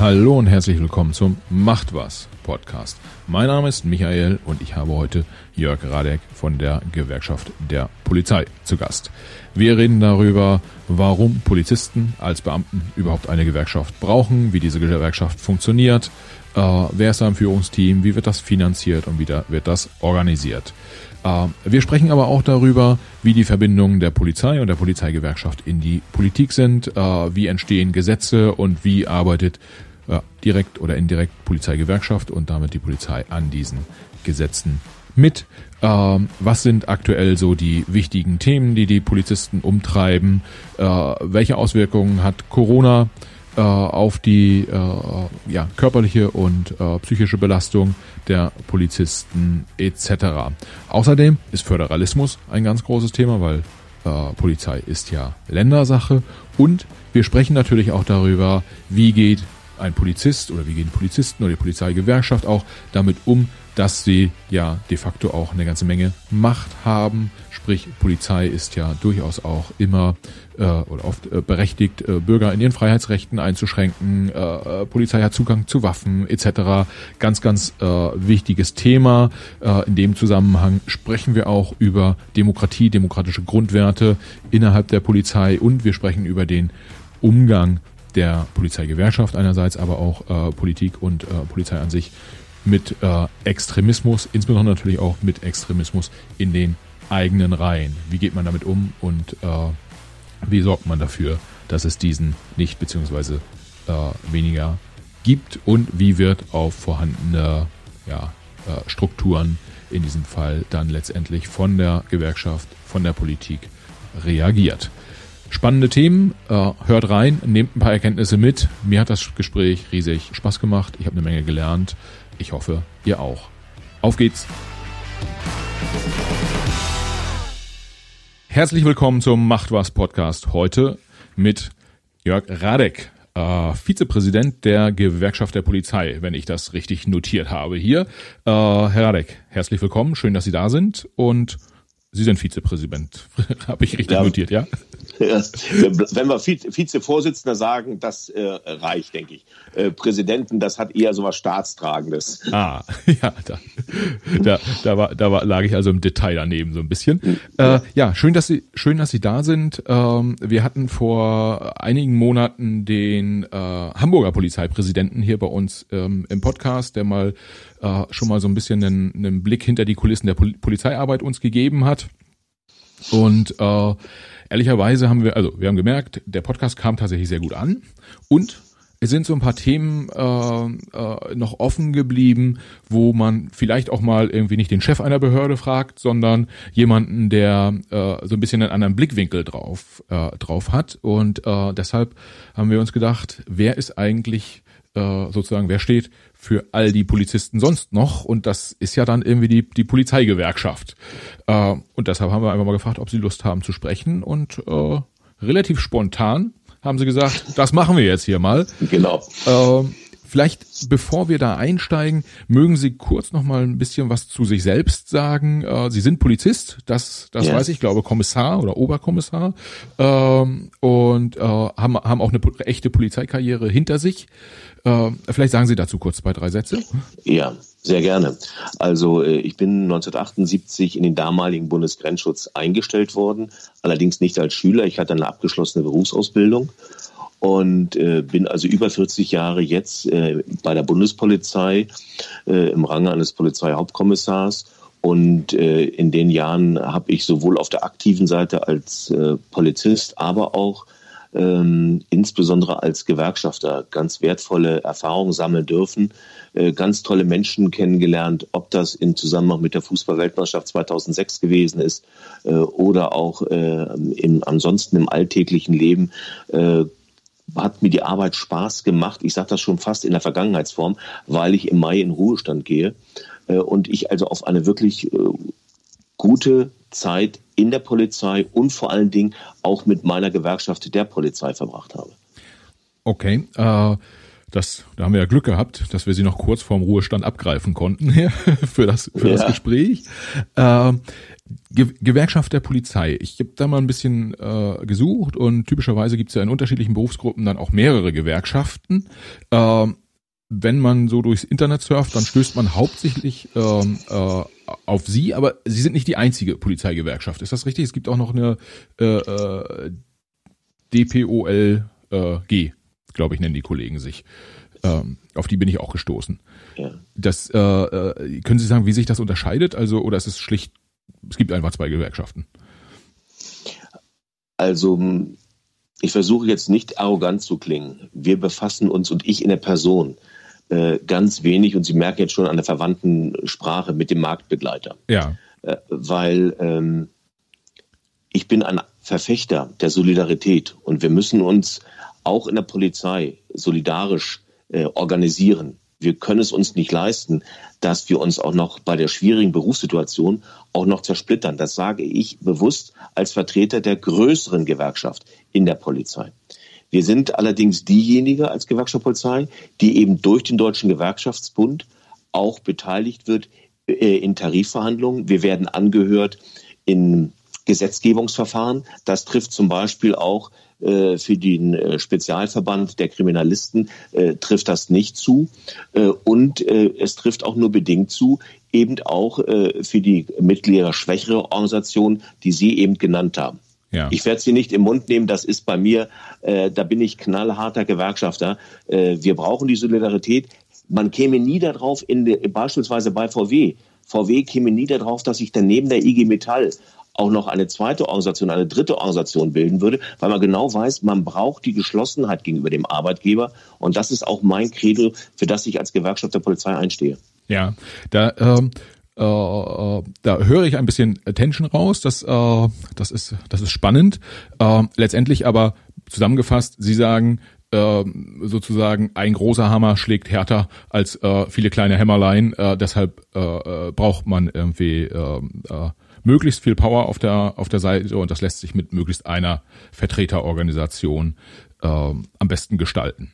Hallo und herzlich willkommen zum Macht was Podcast. Mein Name ist Michael und ich habe heute Jörg Radek von der Gewerkschaft der Polizei zu Gast. Wir reden darüber, warum Polizisten als Beamten überhaupt eine Gewerkschaft brauchen, wie diese Gewerkschaft funktioniert, äh, wer ist da im Führungsteam, wie wird das finanziert und wie wird das organisiert. Äh, wir sprechen aber auch darüber, wie die Verbindungen der Polizei und der Polizeigewerkschaft in die Politik sind, äh, wie entstehen Gesetze und wie arbeitet ja, direkt oder indirekt Polizeigewerkschaft und damit die Polizei an diesen Gesetzen mit. Ähm, was sind aktuell so die wichtigen Themen, die die Polizisten umtreiben? Äh, welche Auswirkungen hat Corona äh, auf die äh, ja, körperliche und äh, psychische Belastung der Polizisten etc. Außerdem ist Föderalismus ein ganz großes Thema, weil äh, Polizei ist ja Ländersache und wir sprechen natürlich auch darüber, wie geht ein Polizist oder wie gehen Polizisten oder die Polizeigewerkschaft auch damit um, dass sie ja de facto auch eine ganze Menge Macht haben. Sprich, Polizei ist ja durchaus auch immer äh, oder oft äh, berechtigt, äh, Bürger in ihren Freiheitsrechten einzuschränken. Äh, äh Polizei hat Zugang zu Waffen etc. Ganz, ganz äh, wichtiges Thema. Äh, in dem Zusammenhang sprechen wir auch über Demokratie, demokratische Grundwerte innerhalb der Polizei und wir sprechen über den Umgang der Polizeigewerkschaft einerseits, aber auch äh, Politik und äh, Polizei an sich mit äh, Extremismus, insbesondere natürlich auch mit Extremismus in den eigenen Reihen. Wie geht man damit um und äh, wie sorgt man dafür, dass es diesen nicht beziehungsweise äh, weniger gibt und wie wird auf vorhandene ja, äh, Strukturen in diesem Fall dann letztendlich von der Gewerkschaft, von der Politik reagiert. Spannende Themen, äh, hört rein, nehmt ein paar Erkenntnisse mit. Mir hat das Gespräch riesig Spaß gemacht. Ich habe eine Menge gelernt. Ich hoffe, ihr auch. Auf geht's! Herzlich willkommen zum Macht was Podcast. Heute mit Jörg Radek, äh, Vizepräsident der Gewerkschaft der Polizei, wenn ich das richtig notiert habe hier. Äh, Herr Radek, herzlich willkommen. Schön, dass Sie da sind und Sie sind Vizepräsident. habe ich richtig ja. notiert, ja? Wenn wir Vizevorsitzender sagen, das äh, reicht, denke ich. Äh, Präsidenten, das hat eher so was Staatstragendes. Ah, ja, da, da, da, war, da war, lag ich also im Detail daneben so ein bisschen. Äh, ja, schön, dass Sie, schön, dass Sie da sind. Ähm, wir hatten vor einigen Monaten den äh, Hamburger Polizeipräsidenten hier bei uns ähm, im Podcast, der mal äh, schon mal so ein bisschen einen, einen Blick hinter die Kulissen der Pol Polizeiarbeit uns gegeben hat. Und äh, ehrlicherweise haben wir, also wir haben gemerkt, der Podcast kam tatsächlich sehr gut an und es sind so ein paar Themen äh, äh, noch offen geblieben, wo man vielleicht auch mal irgendwie nicht den Chef einer Behörde fragt, sondern jemanden, der äh, so ein bisschen einen anderen Blickwinkel drauf äh, drauf hat. Und äh, deshalb haben wir uns gedacht, wer ist eigentlich äh, sozusagen, wer steht für all die Polizisten sonst noch? Und das ist ja dann irgendwie die, die Polizeigewerkschaft. Äh, und deshalb haben wir einfach mal gefragt, ob sie Lust haben zu sprechen. Und äh, relativ spontan haben sie gesagt, das machen wir jetzt hier mal. Genau. Äh, Vielleicht, bevor wir da einsteigen, mögen Sie kurz noch mal ein bisschen was zu sich selbst sagen. Äh, Sie sind Polizist, das, das yes. weiß ich, glaube Kommissar oder Oberkommissar ähm, und äh, haben, haben auch eine echte Polizeikarriere hinter sich. Äh, vielleicht sagen Sie dazu kurz zwei, drei Sätze. Ja, sehr gerne. Also äh, ich bin 1978 in den damaligen Bundesgrenzschutz eingestellt worden, allerdings nicht als Schüler. Ich hatte eine abgeschlossene Berufsausbildung und äh, bin also über 40 Jahre jetzt äh, bei der Bundespolizei äh, im Range eines Polizeihauptkommissars. Und äh, in den Jahren habe ich sowohl auf der aktiven Seite als äh, Polizist, aber auch ähm, insbesondere als Gewerkschafter ganz wertvolle Erfahrungen sammeln dürfen, äh, ganz tolle Menschen kennengelernt, ob das im Zusammenhang mit der Fußballweltmeisterschaft 2006 gewesen ist äh, oder auch äh, im, ansonsten im alltäglichen Leben äh, hat mir die Arbeit Spaß gemacht. Ich sage das schon fast in der Vergangenheitsform, weil ich im Mai in Ruhestand gehe äh, und ich also auf eine wirklich äh, gute Zeit in der Polizei und vor allen Dingen auch mit meiner Gewerkschaft der Polizei verbracht habe. Okay. Äh das, da haben wir ja Glück gehabt, dass wir sie noch kurz vorm Ruhestand abgreifen konnten für das, für ja. das Gespräch. Äh, Ge Gewerkschaft der Polizei. Ich habe da mal ein bisschen äh, gesucht und typischerweise gibt es ja in unterschiedlichen Berufsgruppen dann auch mehrere Gewerkschaften. Äh, wenn man so durchs Internet surft, dann stößt man hauptsächlich ähm, äh, auf sie, aber sie sind nicht die einzige Polizeigewerkschaft. Ist das richtig? Es gibt auch noch eine äh, äh, DPOLG, äh, glaube ich, nennen die Kollegen sich. Ähm, auf die bin ich auch gestoßen. Ja. Das äh, äh, können Sie sagen, wie sich das unterscheidet? Also oder ist es schlicht, es gibt einfach zwei Gewerkschaften? Also ich versuche jetzt nicht arrogant zu klingen. Wir befassen uns und ich in der Person ganz wenig und Sie merken jetzt schon an der verwandten Sprache mit dem Marktbegleiter. Ja. Äh, weil ähm, ich bin ein Verfechter der Solidarität und wir müssen uns auch in der Polizei solidarisch äh, organisieren. Wir können es uns nicht leisten, dass wir uns auch noch bei der schwierigen Berufssituation auch noch zersplittern. Das sage ich bewusst als Vertreter der größeren Gewerkschaft in der Polizei. Wir sind allerdings diejenige als Gewerkschaft Polizei, die eben durch den Deutschen Gewerkschaftsbund auch beteiligt wird äh, in Tarifverhandlungen. Wir werden angehört in Gesetzgebungsverfahren. Das trifft zum Beispiel auch äh, für den äh, Spezialverband der Kriminalisten äh, trifft das nicht zu. und es trifft auch nur bedingt zu, eben auch für die Mitglieder schwächere Organisationen, die Sie eben genannt haben. Ja. Ich werde sie nicht im Mund nehmen, das ist bei mir, äh, da bin ich knallharter Gewerkschafter. Äh, wir brauchen die Solidarität. Man käme nie darauf, in de, beispielsweise bei VW. VW käme nie darauf, dass sich dann neben der IG Metall auch noch eine zweite Organisation, eine dritte Organisation bilden würde, weil man genau weiß, man braucht die Geschlossenheit gegenüber dem Arbeitgeber. Und das ist auch mein Credo, für das ich als Gewerkschaft der Polizei einstehe. Ja, da ähm, äh, äh, da höre ich ein bisschen Tension raus. Das, äh, das ist, das ist spannend. Äh, letztendlich aber zusammengefasst, Sie sagen, äh, sozusagen ein großer Hammer schlägt härter als äh, viele kleine Hämmerlein. Äh, deshalb äh, braucht man irgendwie möglichst viel Power auf der auf der Seite und das lässt sich mit möglichst einer Vertreterorganisation am besten gestalten.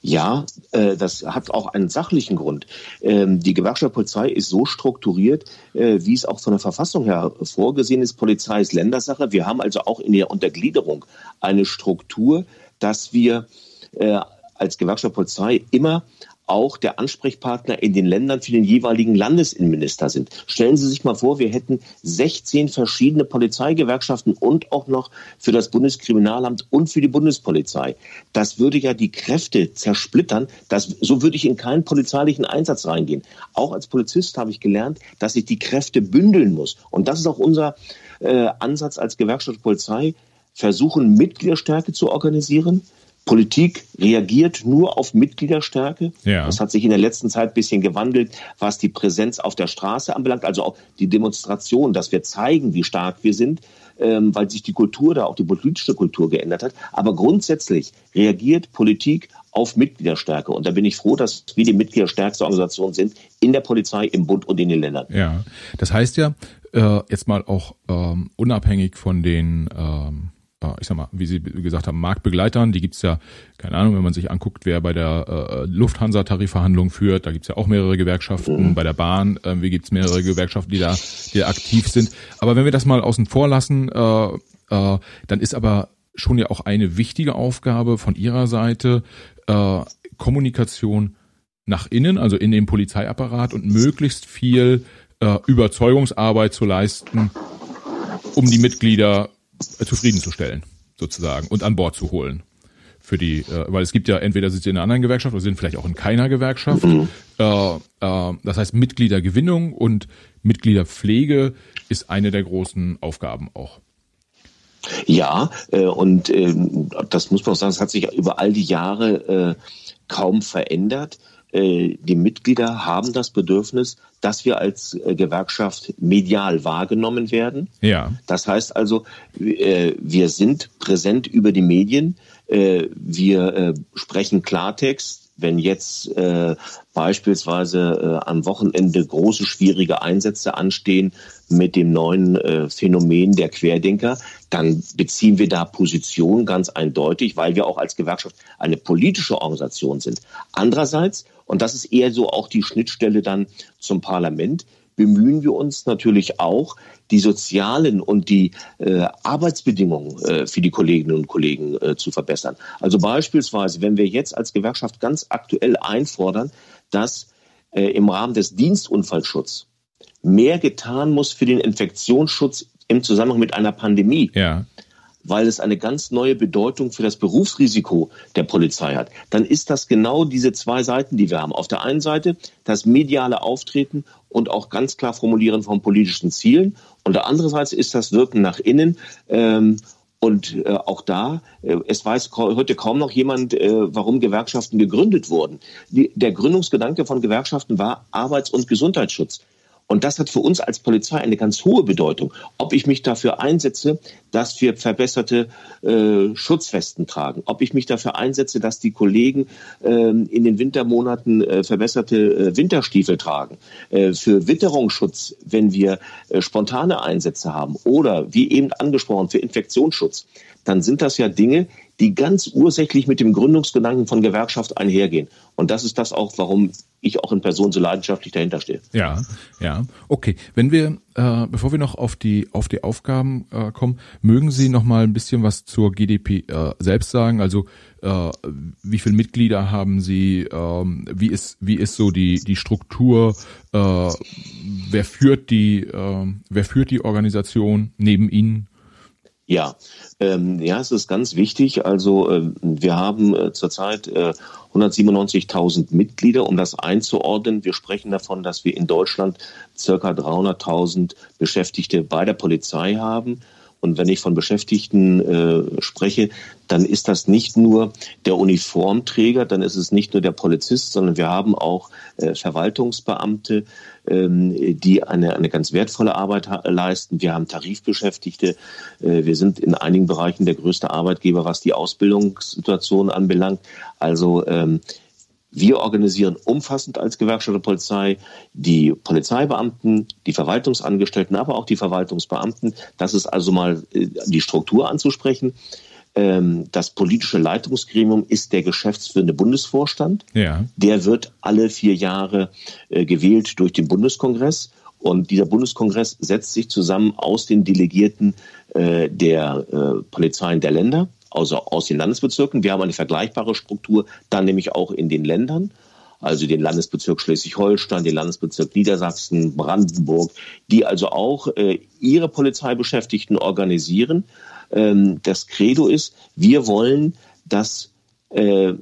Ja, äh, das hat auch einen sachlichen Grund. Ähm, die Gewerkschaft Polizei ist so strukturiert, äh, wie es auch von der Verfassung her vorgesehen ist. Polizei ist Ländersache. Wir haben also auch in der Untergliederung eine Struktur, dass wir äh, als Gewerkschaft Polizei immer auch der Ansprechpartner in den Ländern für den jeweiligen Landesinnenminister sind. Stellen Sie sich mal vor, wir hätten 16 verschiedene Polizeigewerkschaften und auch noch für das Bundeskriminalamt und für die Bundespolizei. Das würde ja die Kräfte zersplittern. Das, so würde ich in keinen polizeilichen Einsatz reingehen. Auch als Polizist habe ich gelernt, dass ich die Kräfte bündeln muss. Und das ist auch unser äh, Ansatz als Gewerkschaft Polizei, versuchen, Mitgliederstärke zu organisieren, Politik reagiert nur auf Mitgliederstärke. Ja. Das hat sich in der letzten Zeit ein bisschen gewandelt, was die Präsenz auf der Straße anbelangt, also auch die Demonstration, dass wir zeigen, wie stark wir sind, ähm, weil sich die Kultur da, auch die politische Kultur geändert hat. Aber grundsätzlich reagiert Politik auf Mitgliederstärke. Und da bin ich froh, dass wir die mitgliederstärkste Organisation sind in der Polizei, im Bund und in den Ländern. Ja, das heißt ja, äh, jetzt mal auch ähm, unabhängig von den ähm äh, ich sag mal, wie Sie gesagt haben, Marktbegleitern, die gibt's ja, keine Ahnung, wenn man sich anguckt, wer bei der äh, Lufthansa-Tarifverhandlung führt, da gibt's ja auch mehrere Gewerkschaften, mhm. bei der Bahn, äh, wie gibt's mehrere Gewerkschaften, die da, die da aktiv sind. Aber wenn wir das mal außen vor lassen, äh, äh, dann ist aber schon ja auch eine wichtige Aufgabe von Ihrer Seite, äh, Kommunikation nach innen, also in dem Polizeiapparat und möglichst viel äh, Überzeugungsarbeit zu leisten, um die Mitglieder zufriedenzustellen, sozusagen, und an Bord zu holen. Für die, äh, weil es gibt ja entweder sind sie in einer anderen Gewerkschaft oder sind vielleicht auch in keiner Gewerkschaft. Mhm. Äh, äh, das heißt, Mitgliedergewinnung und Mitgliederpflege ist eine der großen Aufgaben auch. Ja, äh, und äh, das muss man auch sagen, es hat sich über all die Jahre äh, kaum verändert. Äh, die Mitglieder haben das Bedürfnis, dass wir als äh, Gewerkschaft medial wahrgenommen werden. Ja. Das heißt also, äh, wir sind präsent über die Medien, wir sprechen Klartext, wenn jetzt beispielsweise am Wochenende große schwierige Einsätze anstehen mit dem neuen Phänomen der Querdenker, dann beziehen wir da Position ganz eindeutig, weil wir auch als Gewerkschaft eine politische Organisation sind. Andererseits, und das ist eher so auch die Schnittstelle dann zum Parlament, bemühen wir uns natürlich auch, die sozialen und die äh, Arbeitsbedingungen äh, für die Kolleginnen und Kollegen äh, zu verbessern. Also beispielsweise, wenn wir jetzt als Gewerkschaft ganz aktuell einfordern, dass äh, im Rahmen des Dienstunfallschutzes mehr getan muss für den Infektionsschutz im Zusammenhang mit einer Pandemie. Ja weil es eine ganz neue Bedeutung für das Berufsrisiko der Polizei hat, dann ist das genau diese zwei Seiten, die wir haben. Auf der einen Seite das mediale Auftreten und auch ganz klar formulieren von politischen Zielen. Und der andere Seite ist das Wirken nach innen. Ähm, und äh, auch da, äh, es weiß heute kaum noch jemand, äh, warum Gewerkschaften gegründet wurden. Die, der Gründungsgedanke von Gewerkschaften war Arbeits- und Gesundheitsschutz. Und das hat für uns als Polizei eine ganz hohe Bedeutung. Ob ich mich dafür einsetze, dass wir verbesserte äh, Schutzwesten tragen, ob ich mich dafür einsetze, dass die Kollegen äh, in den Wintermonaten äh, verbesserte äh, Winterstiefel tragen, äh, für Witterungsschutz, wenn wir äh, spontane Einsätze haben oder wie eben angesprochen für Infektionsschutz, dann sind das ja Dinge, die ganz ursächlich mit dem Gründungsgedanken von Gewerkschaft einhergehen. Und das ist das auch, warum ich auch in Person so leidenschaftlich dahinter stehe. Ja, ja. Okay. Wenn wir, äh, bevor wir noch auf die auf die Aufgaben äh, kommen, mögen Sie noch mal ein bisschen was zur GDP äh, selbst sagen? Also äh, wie viele Mitglieder haben Sie? Ähm, wie ist wie ist so die die Struktur? Äh, wer führt die äh, Wer führt die Organisation neben Ihnen? Ja, ähm, ja, es ist ganz wichtig. Also äh, wir haben äh, zurzeit äh, 197.000 Mitglieder, um das einzuordnen. Wir sprechen davon, dass wir in Deutschland circa 300.000 Beschäftigte bei der Polizei haben. Und wenn ich von Beschäftigten äh, spreche, dann ist das nicht nur der Uniformträger, dann ist es nicht nur der Polizist, sondern wir haben auch äh, Verwaltungsbeamte, ähm, die eine, eine ganz wertvolle Arbeit leisten. Wir haben Tarifbeschäftigte. Äh, wir sind in einigen Bereichen der größte Arbeitgeber, was die Ausbildungssituation anbelangt. Also ähm, wir organisieren umfassend als Gewerkschaft der Polizei die Polizeibeamten, die Verwaltungsangestellten, aber auch die Verwaltungsbeamten. Das ist also mal äh, die Struktur anzusprechen. Ähm, das politische Leitungsgremium ist der geschäftsführende Bundesvorstand. Ja. Der wird alle vier Jahre äh, gewählt durch den Bundeskongress. Und dieser Bundeskongress setzt sich zusammen aus den Delegierten äh, der Polizeien der Länder also aus den Landesbezirken. Wir haben eine vergleichbare Struktur, dann nämlich auch in den Ländern also den Landesbezirk Schleswig-Holstein, den Landesbezirk Niedersachsen, Brandenburg, die also auch äh, ihre Polizeibeschäftigten organisieren. Ähm, das Credo ist, wir wollen, dass äh,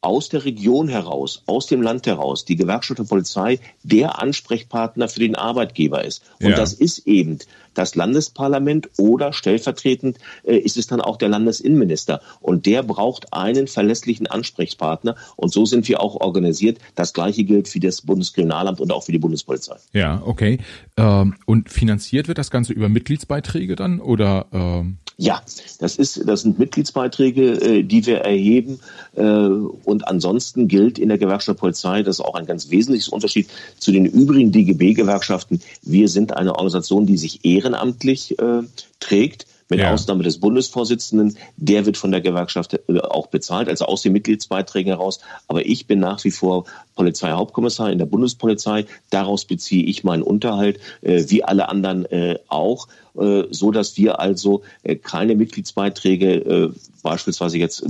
aus der Region heraus, aus dem Land heraus, die Gewerkschaft der Polizei der Ansprechpartner für den Arbeitgeber ist. Und ja. das ist eben das Landesparlament oder stellvertretend äh, ist es dann auch der Landesinnenminister. Und der braucht einen verlässlichen Ansprechpartner. Und so sind wir auch organisiert. Das Gleiche gilt für das Bundeskriminalamt und auch für die Bundespolizei. Ja, okay. Ähm, und finanziert wird das Ganze über Mitgliedsbeiträge dann oder? Ähm ja, das ist, das sind Mitgliedsbeiträge, äh, die wir erheben. Äh, und ansonsten gilt in der Gewerkschaft Polizei, das ist auch ein ganz wesentliches Unterschied zu den übrigen DGB-Gewerkschaften. Wir sind eine Organisation, die sich ehrenamtlich äh, trägt mit ja. Ausnahme des Bundesvorsitzenden. Der wird von der Gewerkschaft äh, auch bezahlt, also aus den Mitgliedsbeiträgen heraus. Aber ich bin nach wie vor Polizeihauptkommissar in der Bundespolizei. Daraus beziehe ich meinen Unterhalt, äh, wie alle anderen äh, auch, äh, so dass wir also äh, keine Mitgliedsbeiträge beispielsweise jetzt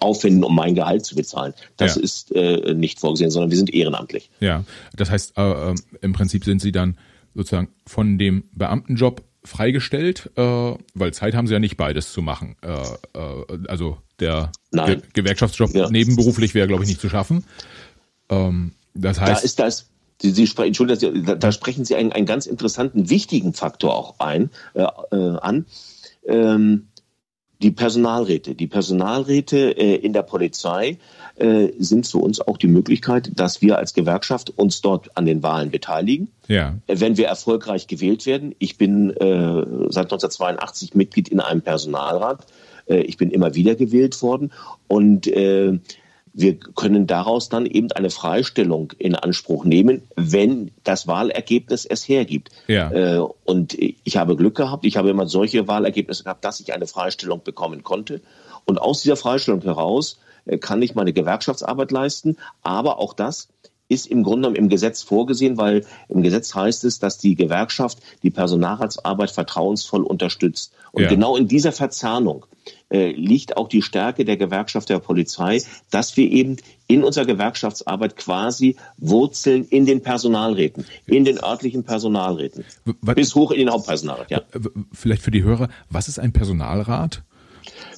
aufwenden, um mein Gehalt zu bezahlen. Das ja. ist nicht vorgesehen, sondern wir sind ehrenamtlich. Ja, das heißt, im Prinzip sind Sie dann sozusagen von dem Beamtenjob freigestellt, äh, weil Zeit haben sie ja nicht beides zu machen. Äh, äh, also der Ge Gewerkschaftsjob ja. nebenberuflich wäre, glaube ich, nicht zu schaffen. Ähm, das heißt, da ist das. Sie, Sie sprechen, Entschuldigung, da, da sprechen Sie einen, einen ganz interessanten, wichtigen Faktor auch ein äh, äh, an. Ähm, die Personalräte. Die Personalräte äh, in der Polizei äh, sind für uns auch die Möglichkeit, dass wir als Gewerkschaft uns dort an den Wahlen beteiligen. Ja. Äh, wenn wir erfolgreich gewählt werden. Ich bin äh, seit 1982 Mitglied in einem Personalrat. Äh, ich bin immer wieder gewählt worden und äh, wir können daraus dann eben eine Freistellung in Anspruch nehmen, wenn das Wahlergebnis es hergibt. Ja. Äh, und ich habe Glück gehabt, ich habe immer solche Wahlergebnisse gehabt, dass ich eine Freistellung bekommen konnte. Und aus dieser Freistellung heraus äh, kann ich meine Gewerkschaftsarbeit leisten, aber auch das ist im Grunde genommen im Gesetz vorgesehen, weil im Gesetz heißt es, dass die Gewerkschaft die Personalratsarbeit vertrauensvoll unterstützt. Und ja. genau in dieser Verzahnung äh, liegt auch die Stärke der Gewerkschaft der Polizei, dass wir eben in unserer Gewerkschaftsarbeit quasi wurzeln in den Personalräten, in den örtlichen Personalräten, was, bis hoch in den Hauptpersonalrat. Ja. Vielleicht für die Hörer, was ist ein Personalrat?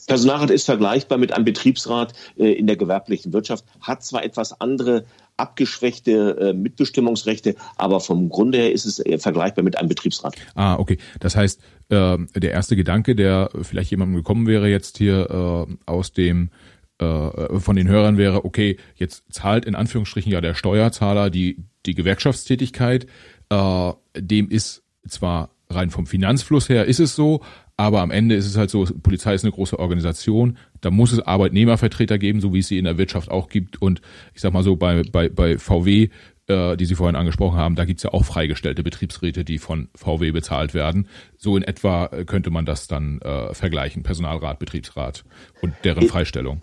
Personalrat ist vergleichbar mit einem Betriebsrat äh, in der gewerblichen Wirtschaft, hat zwar etwas andere abgeschwächte äh, Mitbestimmungsrechte, aber vom Grunde her ist es äh, vergleichbar mit einem Betriebsrat. Ah, okay. Das heißt, äh, der erste Gedanke, der vielleicht jemandem gekommen wäre jetzt hier aus dem von den Hörern wäre, okay, jetzt zahlt in Anführungsstrichen ja der Steuerzahler die, die Gewerkschaftstätigkeit. Dem ist zwar rein vom Finanzfluss her ist es so, aber am Ende ist es halt so, Polizei ist eine große Organisation, da muss es Arbeitnehmervertreter geben, so wie es sie in der Wirtschaft auch gibt. Und ich sag mal so, bei, bei, bei VW, äh, die Sie vorhin angesprochen haben, da gibt's ja auch freigestellte Betriebsräte, die von VW bezahlt werden. So in etwa äh, könnte man das dann äh, vergleichen, Personalrat, Betriebsrat und deren Freistellung.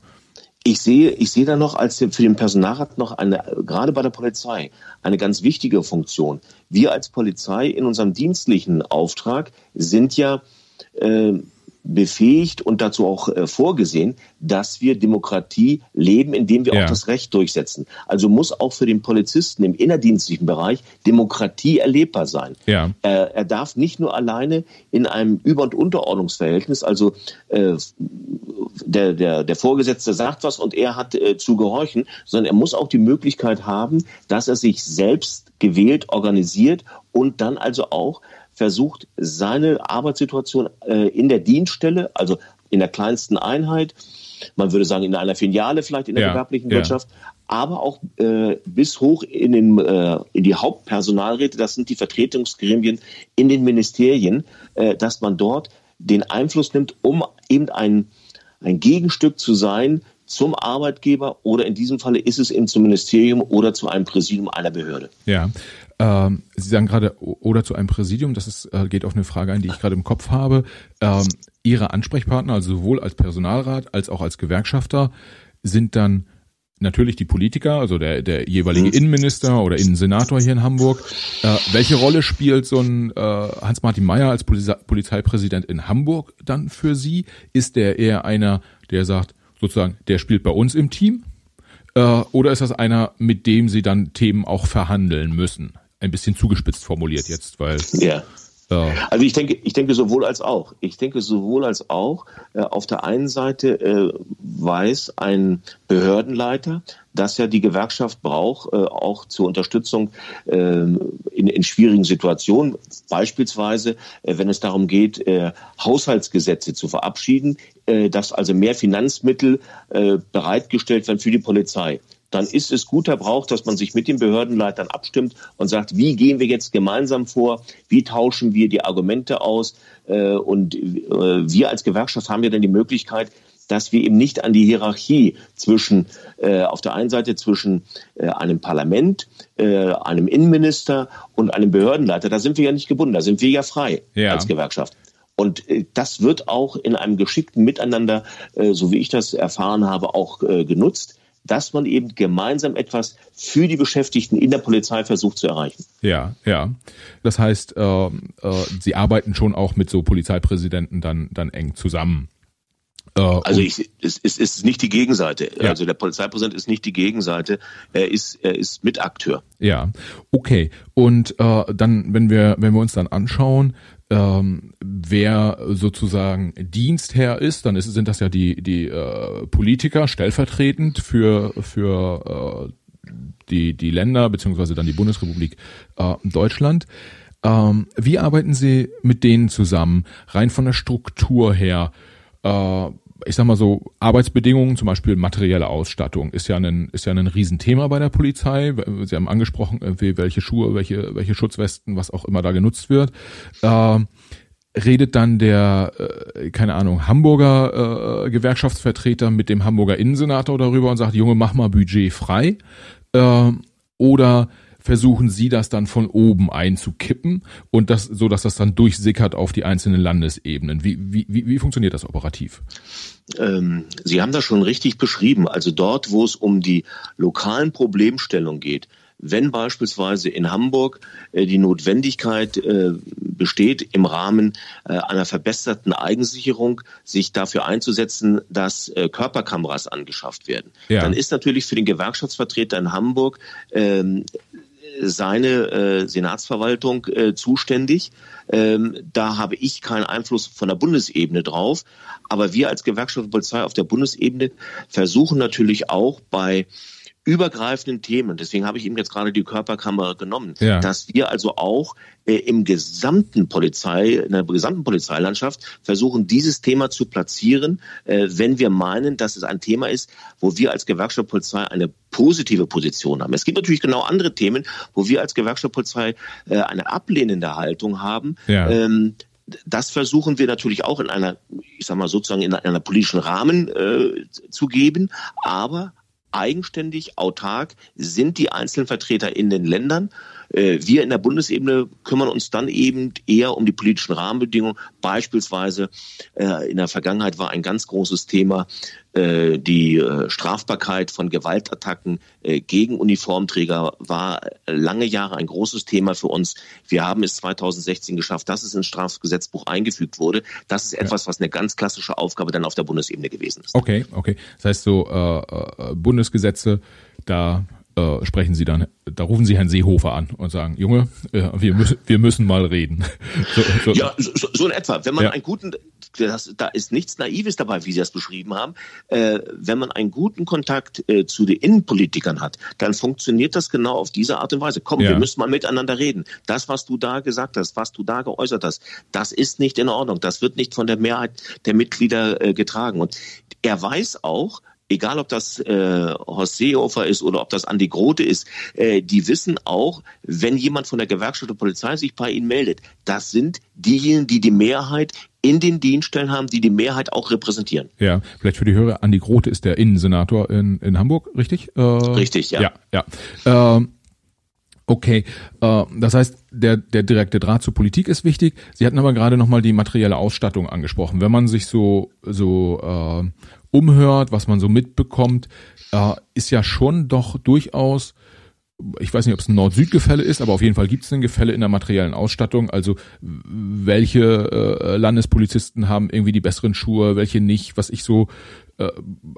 Ich sehe, ich sehe da noch als für den Personalrat noch eine, gerade bei der Polizei, eine ganz wichtige Funktion. Wir als Polizei in unserem dienstlichen Auftrag sind ja äh, befähigt und dazu auch äh, vorgesehen, dass wir Demokratie leben, indem wir ja. auch das Recht durchsetzen. Also muss auch für den Polizisten im innerdienstlichen Bereich Demokratie erlebbar sein. Ja. Er, er darf nicht nur alleine in einem Über- und Unterordnungsverhältnis, also äh, der, der, der Vorgesetzte sagt was und er hat äh, zu gehorchen, sondern er muss auch die Möglichkeit haben, dass er sich selbst gewählt organisiert und dann also auch versucht, seine Arbeitssituation äh, in der Dienststelle, also in der kleinsten Einheit, man würde sagen in einer Filiale vielleicht in der ja, gewerblichen ja. Wirtschaft, aber auch äh, bis hoch in, den, äh, in die Hauptpersonalräte, das sind die Vertretungsgremien in den Ministerien, äh, dass man dort den Einfluss nimmt, um eben ein, ein Gegenstück zu sein zum Arbeitgeber oder in diesem Falle ist es eben zum Ministerium oder zu einem Präsidium einer Behörde. Ja, ähm, Sie sagen gerade oder zu einem Präsidium, das ist, äh, geht auf eine Frage ein, die ich gerade im Kopf habe. Ähm, Ihre Ansprechpartner, also sowohl als Personalrat als auch als Gewerkschafter, sind dann natürlich die Politiker, also der, der jeweilige mhm. Innenminister oder Innensenator hier in Hamburg. Äh, welche Rolle spielt so ein äh, Hans-Martin Mayer als Polize Polizeipräsident in Hamburg dann für Sie? Ist der eher einer, der sagt, sozusagen, der spielt bei uns im Team? Äh, oder ist das einer, mit dem Sie dann Themen auch verhandeln müssen? ein bisschen zugespitzt formuliert jetzt, weil. Ja. Ja. Also ich denke, ich denke sowohl als auch. Ich denke sowohl als auch. Äh, auf der einen Seite äh, weiß ein Behördenleiter, dass er die Gewerkschaft braucht, äh, auch zur Unterstützung äh, in, in schwierigen Situationen. Beispielsweise, äh, wenn es darum geht, äh, Haushaltsgesetze zu verabschieden, äh, dass also mehr Finanzmittel bereitgestellt werden für die Polizei dann ist es guter Brauch, dass man sich mit den Behördenleitern abstimmt und sagt, wie gehen wir jetzt gemeinsam vor, wie tauschen wir die Argumente aus äh, und äh, wir als Gewerkschaft haben ja dann die Möglichkeit, dass wir eben nicht an die Hierarchie zwischen äh, auf der einen Seite zwischen äh, einem Parlament, äh, einem Innenminister und einem Behördenleiter, da sind wir ja nicht gebunden, da sind wir ja frei ja. als Gewerkschaft. Und äh, das wird auch in einem geschickten Miteinander, so wie ich das erfahren habe, auch genutzt dass man eben gemeinsam etwas für die Beschäftigten in der Polizei versucht zu erreichen. Ja, ja. Das heißt, äh, äh, Sie arbeiten schon auch mit so Polizeipräsidenten dann, dann eng zusammen. Äh, also ich, es, es ist nicht die Gegenseite. Ja. Also der Polizeipräsident ist nicht die Gegenseite. Er ist, er ist Mitakteur. Ja, okay. Und äh, dann, wenn wir, wenn wir uns dann anschauen, ähm, wer sozusagen Dienstherr ist, dann ist, sind das ja die, die äh, Politiker stellvertretend für, für äh, die, die Länder beziehungsweise dann die Bundesrepublik äh, Deutschland. Ähm, wie arbeiten Sie mit denen zusammen, rein von der Struktur her? Äh, ich sag mal so, Arbeitsbedingungen, zum Beispiel materielle Ausstattung, ist ja ein, ist ja ein Riesenthema bei der Polizei. Sie haben angesprochen, welche Schuhe, welche, welche Schutzwesten, was auch immer da genutzt wird. Äh, redet dann der, äh, keine Ahnung, Hamburger äh, Gewerkschaftsvertreter mit dem Hamburger Innensenator darüber und sagt, Junge, mach mal Budget frei. Äh, oder versuchen sie das dann von oben einzukippen und das, so dass das dann durchsickert auf die einzelnen Landesebenen. Wie, wie, wie, wie funktioniert das operativ? Ähm, sie haben das schon richtig beschrieben. Also dort, wo es um die lokalen Problemstellungen geht, wenn beispielsweise in Hamburg äh, die Notwendigkeit äh, besteht, im Rahmen äh, einer verbesserten Eigensicherung sich dafür einzusetzen, dass Körperkameras angeschafft werden, ja. dann ist natürlich für den Gewerkschaftsvertreter in Hamburg ähm, seine äh, Senatsverwaltung äh, zuständig. Ähm, da habe ich keinen Einfluss von der Bundesebene drauf. Aber wir als Gewerkschaft Polizei auf der Bundesebene versuchen natürlich auch bei übergreifenden Themen, deswegen habe ich ihm jetzt gerade die Körperkamera genommen, ja. dass wir also auch äh, im gesamten Polizei, in der gesamten Polizeilandschaft versuchen, dieses Thema zu platzieren, äh, wenn wir meinen, dass es ein Thema ist, wo wir als Gewerkschaft Polizei eine positive Position haben. Es gibt natürlich genau andere Themen, wo wir als Gewerkschaft Polizei äh, eine ablehnende Haltung haben. Ja. Ähm, das versuchen wir natürlich auch in einer, ich sag mal sozusagen in einer politischen Rahmen äh, zu geben, aber eigenständig, autark sind die einzelnen Vertreter in den Ländern. Äh, wir in der Bundesebene kümmern uns dann eben eher um die politischen Rahmenbedingungen. Beispielsweise äh, in der Vergangenheit war ein ganz großes Thema äh, die Strafbarkeit von Gewaltattacken gegen Uniformträger war lange Jahre ein großes Thema für uns. Wir haben es 2016 geschafft, dass es ins Strafgesetzbuch eingefügt wurde. Das ist etwas, was eine ganz klassische Aufgabe dann auf der Bundesebene gewesen ist. Okay, okay. Das heißt so äh, Bundesgesetze, da äh, sprechen Sie dann, da rufen Sie Herrn Seehofer an und sagen, Junge, äh, wir, müssen, wir müssen mal reden. So, so. Ja, so, so in etwa. Wenn man ja. einen guten, das, da ist nichts Naives dabei, wie Sie das beschrieben haben. Äh, wenn man einen guten Kontakt äh, zu den Innenpolitikern hat, dann funktioniert das genau auf diese Art und Weise. Komm, ja. wir müssen mal miteinander reden. Das, was du da gesagt hast, was du da geäußert hast, das ist nicht in Ordnung. Das wird nicht von der Mehrheit der Mitglieder äh, getragen. Und er weiß auch, egal ob das äh, Horst Seehofer ist oder ob das Andi Grote ist, äh, die wissen auch, wenn jemand von der Gewerkschaft der Polizei sich bei ihnen meldet, das sind diejenigen, die die Mehrheit in den Dienststellen haben, die die Mehrheit auch repräsentieren. Ja, vielleicht für die Hörer, Andi Grote ist der Innensenator in, in Hamburg, richtig? Äh, richtig, ja. Ja, ja. Äh, Okay, äh, das heißt, der, der direkte Draht zur Politik ist wichtig. Sie hatten aber gerade nochmal die materielle Ausstattung angesprochen. Wenn man sich so, so äh, umhört, was man so mitbekommt, äh, ist ja schon doch durchaus ich weiß nicht, ob es ein Nord-Süd-Gefälle ist, aber auf jeden Fall gibt es ein Gefälle in der materiellen Ausstattung. Also welche äh, Landespolizisten haben irgendwie die besseren Schuhe, welche nicht. Was ich so äh,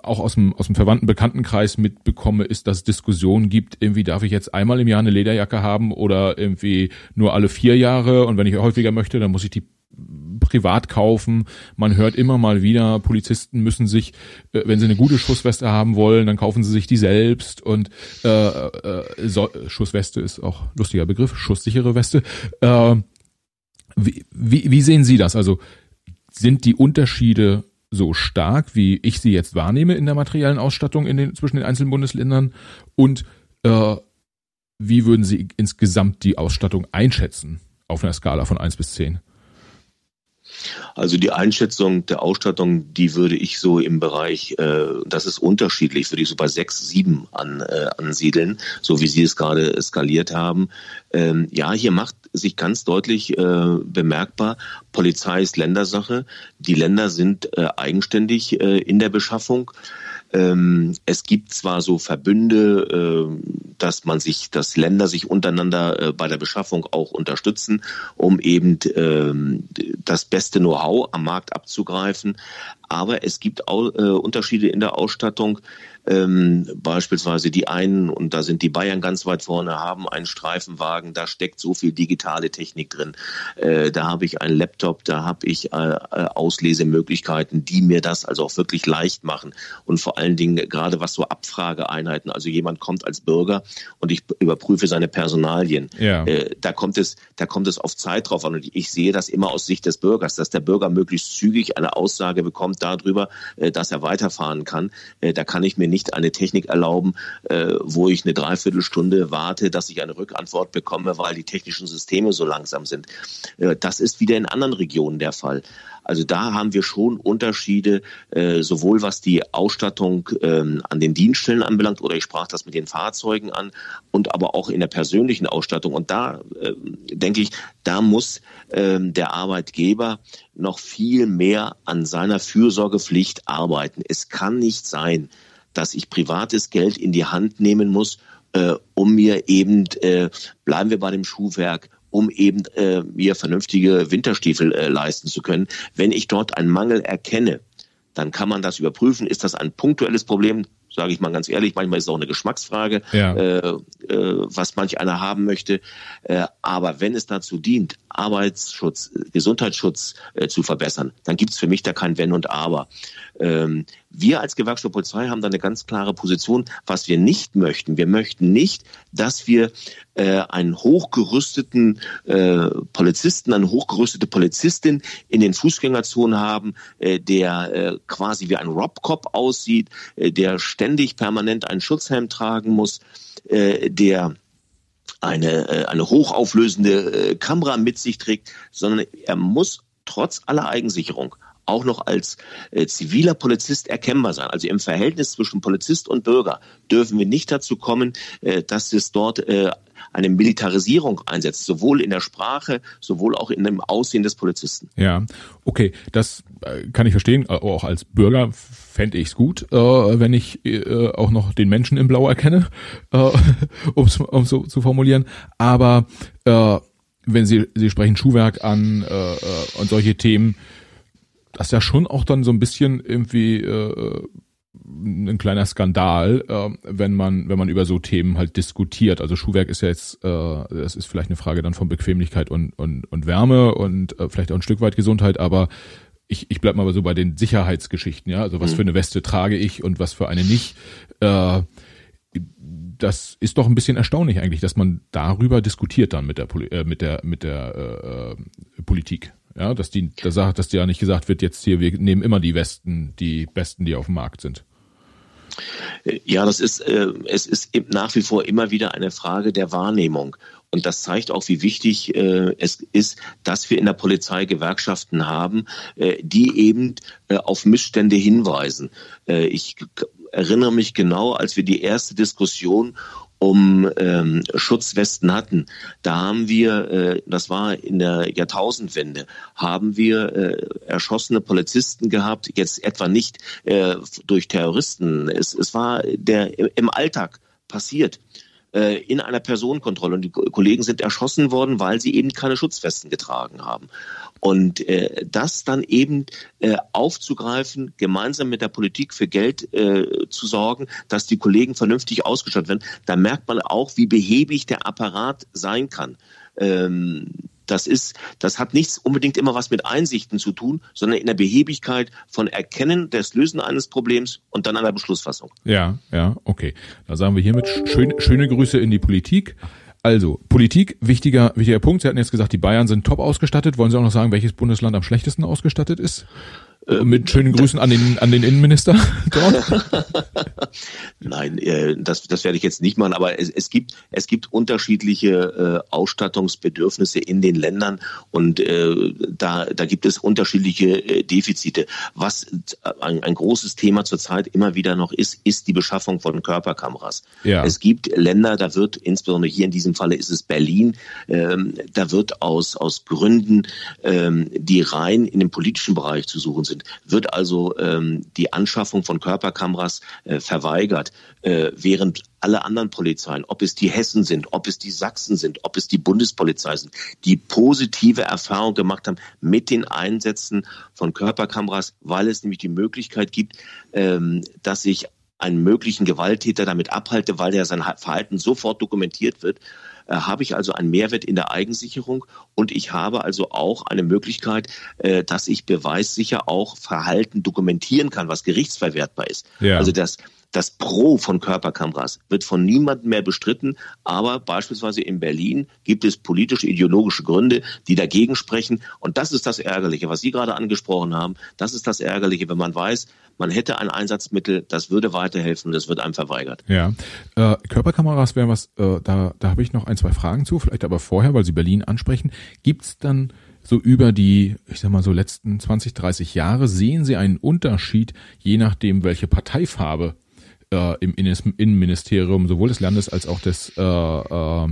auch aus dem, aus dem verwandten Bekanntenkreis mitbekomme, ist, dass es Diskussionen gibt, irgendwie darf ich jetzt einmal im Jahr eine Lederjacke haben oder irgendwie nur alle vier Jahre und wenn ich häufiger möchte, dann muss ich die privat kaufen. Man hört immer mal wieder, Polizisten müssen sich, äh, wenn sie eine gute Schussweste haben wollen, dann kaufen sie sich die selbst. Und äh, äh, so, Schussweste ist auch lustiger Begriff, schusssichere Weste. Äh, wie, wie, wie sehen Sie das? Also sind die Unterschiede so stark, wie ich sie jetzt wahrnehme in der materiellen Ausstattung in den, zwischen den einzelnen Bundesländern? Und äh, wie würden Sie insgesamt die Ausstattung einschätzen auf einer Skala von eins bis zehn? Also die Einschätzung der Ausstattung, die würde ich so im Bereich, äh, das ist unterschiedlich, würde ich so bei sechs, sieben an, äh, ansiedeln, so wie Sie es gerade skaliert haben. Ähm, ja, hier macht sich ganz deutlich äh, bemerkbar, Polizei ist Ländersache. Die Länder sind äh, eigenständig äh, in der Beschaffung. Ähm, es gibt zwar so Verbünde, äh, dass man sich, dass Länder sich untereinander äh, bei der Beschaffung auch unterstützen, um eben ähm, das beste Know-how am Markt abzugreifen. Aber es gibt auch äh, Unterschiede in der Ausstattung. Ähm, beispielsweise die einen, und da sind die Bayern ganz weit vorne, haben einen Streifenwagen, da steckt so viel digitale Technik drin. Äh, da habe ich einen Laptop, da habe ich äh, äh, Auslesemöglichkeiten, die mir das also auch wirklich leicht machen. Und vor allen Dingen gerade was so Abfrageeinheiten, also jemand kommt als Bürger und ich überprüfe seine Personalien. Ja. Äh, da kommt es, da kommt es auf Zeit drauf an. Und ich sehe das immer aus Sicht des Bürgers, dass der Bürger möglichst zügig eine Aussage bekommt, darüber, äh, dass er weiterfahren kann. Äh, da kann ich mir nicht eine Technik erlauben, äh, wo ich eine Dreiviertelstunde warte, dass ich eine Rückantwort bekomme, weil die technischen Systeme so langsam sind. Äh, das ist wieder in anderen Regionen der Fall. Also da haben wir schon Unterschiede, äh, sowohl was die Ausstattung ähm, an den Dienststellen anbelangt, oder ich sprach das mit den Fahrzeugen an, und aber auch in der persönlichen Ausstattung. Und da äh, denke ich, da muss äh, der Arbeitgeber noch viel mehr an seiner Fürsorgepflicht arbeiten. Es kann nicht sein, dass ich privates Geld in die Hand nehmen muss, äh, um mir eben, äh, bleiben wir bei dem Schuhwerk, um eben äh, mir vernünftige Winterstiefel äh, leisten zu können. Wenn ich dort einen Mangel erkenne, dann kann man das überprüfen. Ist das ein punktuelles Problem? Sage ich mal ganz ehrlich, manchmal ist es auch eine Geschmacksfrage, ja. äh, äh, was manch einer haben möchte. Äh, aber wenn es dazu dient, Arbeitsschutz, Gesundheitsschutz äh, zu verbessern, dann gibt es für mich da kein Wenn und Aber. Ähm, wir als Gewerkschaft Polizei haben da eine ganz klare Position, was wir nicht möchten. Wir möchten nicht, dass wir äh, einen hochgerüsteten äh, Polizisten, eine hochgerüstete Polizistin in den Fußgängerzonen haben, äh, der äh, quasi wie ein Robcop aussieht, äh, der ständig permanent einen Schutzhelm tragen muss, äh, der eine, eine hochauflösende Kamera mit sich trägt, sondern er muss trotz aller Eigensicherung auch noch als äh, ziviler Polizist erkennbar sein. Also im Verhältnis zwischen Polizist und Bürger dürfen wir nicht dazu kommen, äh, dass es dort äh, eine Militarisierung einsetzt, sowohl in der Sprache, sowohl auch in dem Aussehen des Polizisten. Ja, okay, das äh, kann ich verstehen. Äh, auch als Bürger fände ich es gut, äh, wenn ich auch noch den Menschen im Blau erkenne, um es so zu formulieren. Aber wenn Sie, Sie sprechen Schuhwerk an und solche Themen, das ist ja schon auch dann so ein bisschen irgendwie äh, ein kleiner Skandal, äh, wenn man wenn man über so Themen halt diskutiert. Also Schuhwerk ist ja jetzt, äh, das ist vielleicht eine Frage dann von Bequemlichkeit und und, und Wärme und äh, vielleicht auch ein Stück weit Gesundheit, aber ich, ich bleib mal so bei den Sicherheitsgeschichten, ja. Also was mhm. für eine Weste trage ich und was für eine nicht. Äh, das ist doch ein bisschen erstaunlich eigentlich, dass man darüber diskutiert dann mit der Poli äh, mit der mit der äh, äh Politik. Ja, dass die, da sagt, dass ja nicht gesagt wird, jetzt hier, wir nehmen immer die Westen, die besten, die auf dem Markt sind. Ja, das ist, äh, es ist nach wie vor immer wieder eine Frage der Wahrnehmung. Und das zeigt auch, wie wichtig äh, es ist, dass wir in der Polizei Gewerkschaften haben, äh, die eben äh, auf Missstände hinweisen. Äh, ich erinnere mich genau, als wir die erste Diskussion um ähm, Schutzwesten hatten. Da haben wir, äh, das war in der Jahrtausendwende, haben wir äh, erschossene Polizisten gehabt, jetzt etwa nicht äh, durch Terroristen. Es, es war der im Alltag passiert äh, in einer Personenkontrolle und die Kollegen sind erschossen worden, weil sie eben keine Schutzwesten getragen haben. Und äh, das dann eben äh, aufzugreifen, gemeinsam mit der Politik für Geld äh, zu sorgen, dass die Kollegen vernünftig ausgestattet werden, da merkt man auch, wie behäbig der Apparat sein kann. Ähm, das ist, das hat nichts unbedingt immer was mit Einsichten zu tun, sondern in der Behebigkeit von Erkennen des Lösen eines Problems und dann einer Beschlussfassung. Ja, ja, okay. Da sagen wir hiermit schön, schöne Grüße in die Politik. Also, Politik, wichtiger, wichtiger Punkt. Sie hatten jetzt gesagt, die Bayern sind top ausgestattet. Wollen Sie auch noch sagen, welches Bundesland am schlechtesten ausgestattet ist? Äh, mit schönen Grüßen an den, an den Innenminister dort. Nein, äh, das, das werde ich jetzt nicht machen, aber es, es gibt, es gibt unterschiedliche äh, Ausstattungsbedürfnisse in den Ländern und äh, da, da gibt es unterschiedliche äh, Defizite. Was ein, ein großes Thema zurzeit immer wieder noch ist, ist die Beschaffung von Körperkameras. Ja. Es gibt Länder, da wird, insbesondere hier in diesem Falle ist es Berlin, ähm, da wird aus, aus Gründen, ähm, die rein in dem politischen Bereich zu suchen sind, sind, wird also ähm, die Anschaffung von Körperkameras äh, verweigert, äh, während alle anderen Polizeien, ob es die Hessen sind, ob es die Sachsen sind, ob es die Bundespolizei sind, die positive Erfahrung gemacht haben mit den Einsätzen von Körperkameras, weil es nämlich die Möglichkeit gibt, ähm, dass ich einen möglichen Gewalttäter damit abhalte, weil er sein Verhalten sofort dokumentiert wird äh, habe ich also einen Mehrwert in der Eigensicherung und ich habe also auch eine Möglichkeit, äh, dass ich beweissicher auch Verhalten dokumentieren kann, was gerichtsverwertbar ist. Ja. Also das Das Pro von Körperkameras wird von niemandem mehr bestritten, aber beispielsweise in Berlin gibt es politische, ideologische Gründe, die dagegen sprechen. Und das ist das Ärgerliche, was Sie gerade angesprochen haben. Das ist das Ärgerliche, wenn man weiß, man hätte ein Einsatzmittel, das würde weiterhelfen, das wird einem verweigert. Ja, äh, Körperkameras wären was, äh, da, da habe ich noch ein, zwei Fragen zu, vielleicht aber vorher, weil Sie Berlin ansprechen. Gibt's dann so über die, ich sag mal so letzten 20, 30 Jahre, sehen Sie einen Unterschied, je nachdem, welche Parteifarbe äh, im Innenministerium sowohl des Landes als auch des, äh, äh,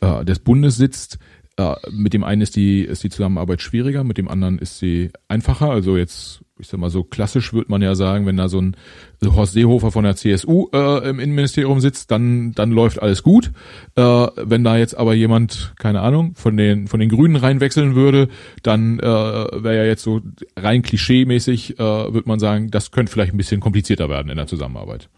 äh, des Bundes sitzt? Äh, mit dem einen ist die, ist die Zusammenarbeit schwieriger, mit dem anderen ist sie einfacher. Also jetzt ich sag mal so klassisch würde man ja sagen, wenn da so ein Horst Seehofer von der CSU äh, im Innenministerium sitzt, dann dann läuft alles gut. Äh, wenn da jetzt aber jemand, keine Ahnung, von den von den Grünen reinwechseln würde, dann äh, wäre ja jetzt so rein klischee-mäßig, äh, würde man sagen, das könnte vielleicht ein bisschen komplizierter werden in der Zusammenarbeit.